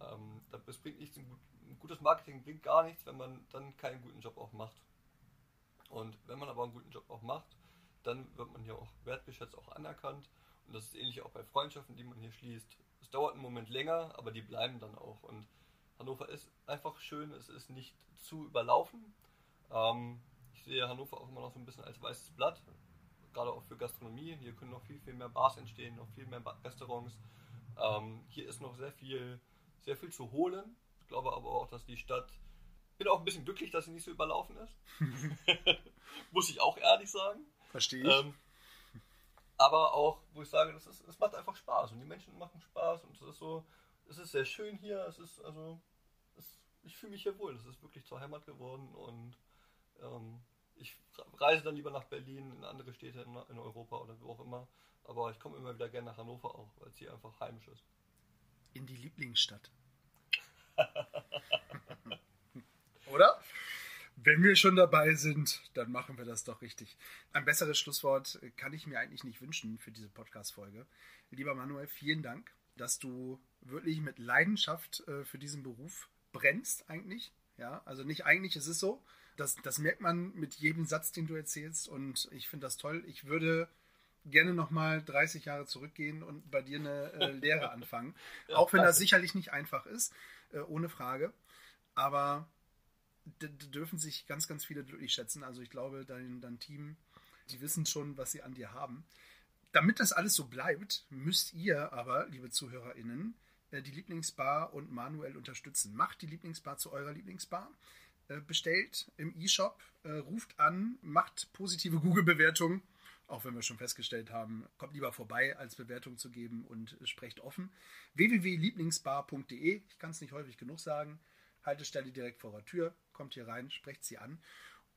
Ähm, das bringt nichts, ein gutes Marketing bringt gar nichts, wenn man dann keinen guten Job auch macht. Und wenn man aber einen guten Job auch macht, dann wird man hier auch wertgeschätzt, auch anerkannt. Und das ist ähnlich auch bei Freundschaften, die man hier schließt. Es dauert einen Moment länger, aber die bleiben dann auch. Und Hannover ist einfach schön, es ist nicht zu überlaufen. Ähm, ich sehe Hannover auch immer noch so ein bisschen als weißes Blatt, gerade auch für Gastronomie. Hier können noch viel, viel mehr Bars entstehen, noch viel mehr Restaurants. Ähm, hier ist noch sehr viel, sehr viel zu holen. Ich glaube aber auch, dass die Stadt. Bin auch ein bisschen glücklich, dass sie nicht so überlaufen ist. Muss ich auch ehrlich sagen. Verstehe ich. Ähm, aber auch, wo ich sage, das ist, es macht einfach Spaß und die Menschen machen Spaß und es ist so, es ist sehr schön hier, es ist also, es, ich fühle mich hier wohl, es ist wirklich zur Heimat geworden und ähm, ich reise dann lieber nach Berlin, in andere Städte in, in Europa oder wo auch immer, aber ich komme immer wieder gerne nach Hannover auch, weil es hier einfach heimisch ist. In die Lieblingsstadt. Oder? Wenn wir schon dabei sind, dann machen wir das doch richtig. Ein besseres Schlusswort kann ich mir eigentlich nicht wünschen für diese Podcast-Folge. Lieber Manuel, vielen Dank, dass du wirklich mit Leidenschaft äh, für diesen Beruf brennst, eigentlich. Ja, also nicht eigentlich, es ist so. Das, das merkt man mit jedem Satz, den du erzählst. Und ich finde das toll. Ich würde gerne nochmal 30 Jahre zurückgehen und bei dir eine äh, Lehre anfangen. Auch wenn das sicherlich nicht einfach ist, äh, ohne Frage. Aber dürfen sich ganz, ganz viele glücklich schätzen. Also ich glaube, dein, dein Team, die wissen schon, was sie an dir haben. Damit das alles so bleibt, müsst ihr aber, liebe ZuhörerInnen, äh, die Lieblingsbar und manuell unterstützen. Macht die Lieblingsbar zu eurer Lieblingsbar. Äh, Bestellt im E-Shop, äh, ruft an, macht positive Google-Bewertungen. Auch wenn wir schon festgestellt haben, kommt lieber vorbei, als Bewertung zu geben und sprecht offen. www.lieblingsbar.de, ich kann es nicht häufig genug sagen. Haltestelle direkt vor der Tür, kommt hier rein, sprecht sie an.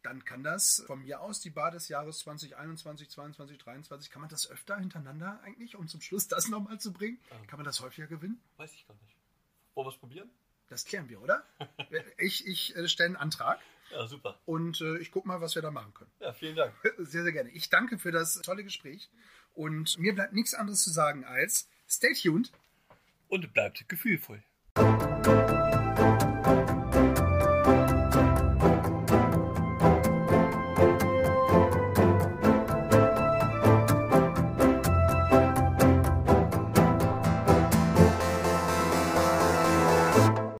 Dann kann das von mir aus die Bar des Jahres 2021, 22, 23, kann man das öfter hintereinander eigentlich, um zum Schluss das nochmal zu bringen? Ähm. Kann man das häufiger gewinnen? Weiß ich gar nicht. Wollen wir es probieren? Das klären wir, oder? ich ich äh, stelle einen Antrag Ja, super. und äh, ich gucke mal, was wir da machen können. Ja, vielen Dank. Sehr, sehr gerne. Ich danke für das tolle Gespräch und mir bleibt nichts anderes zu sagen als stay tuned. Und bleibt gefühlvoll.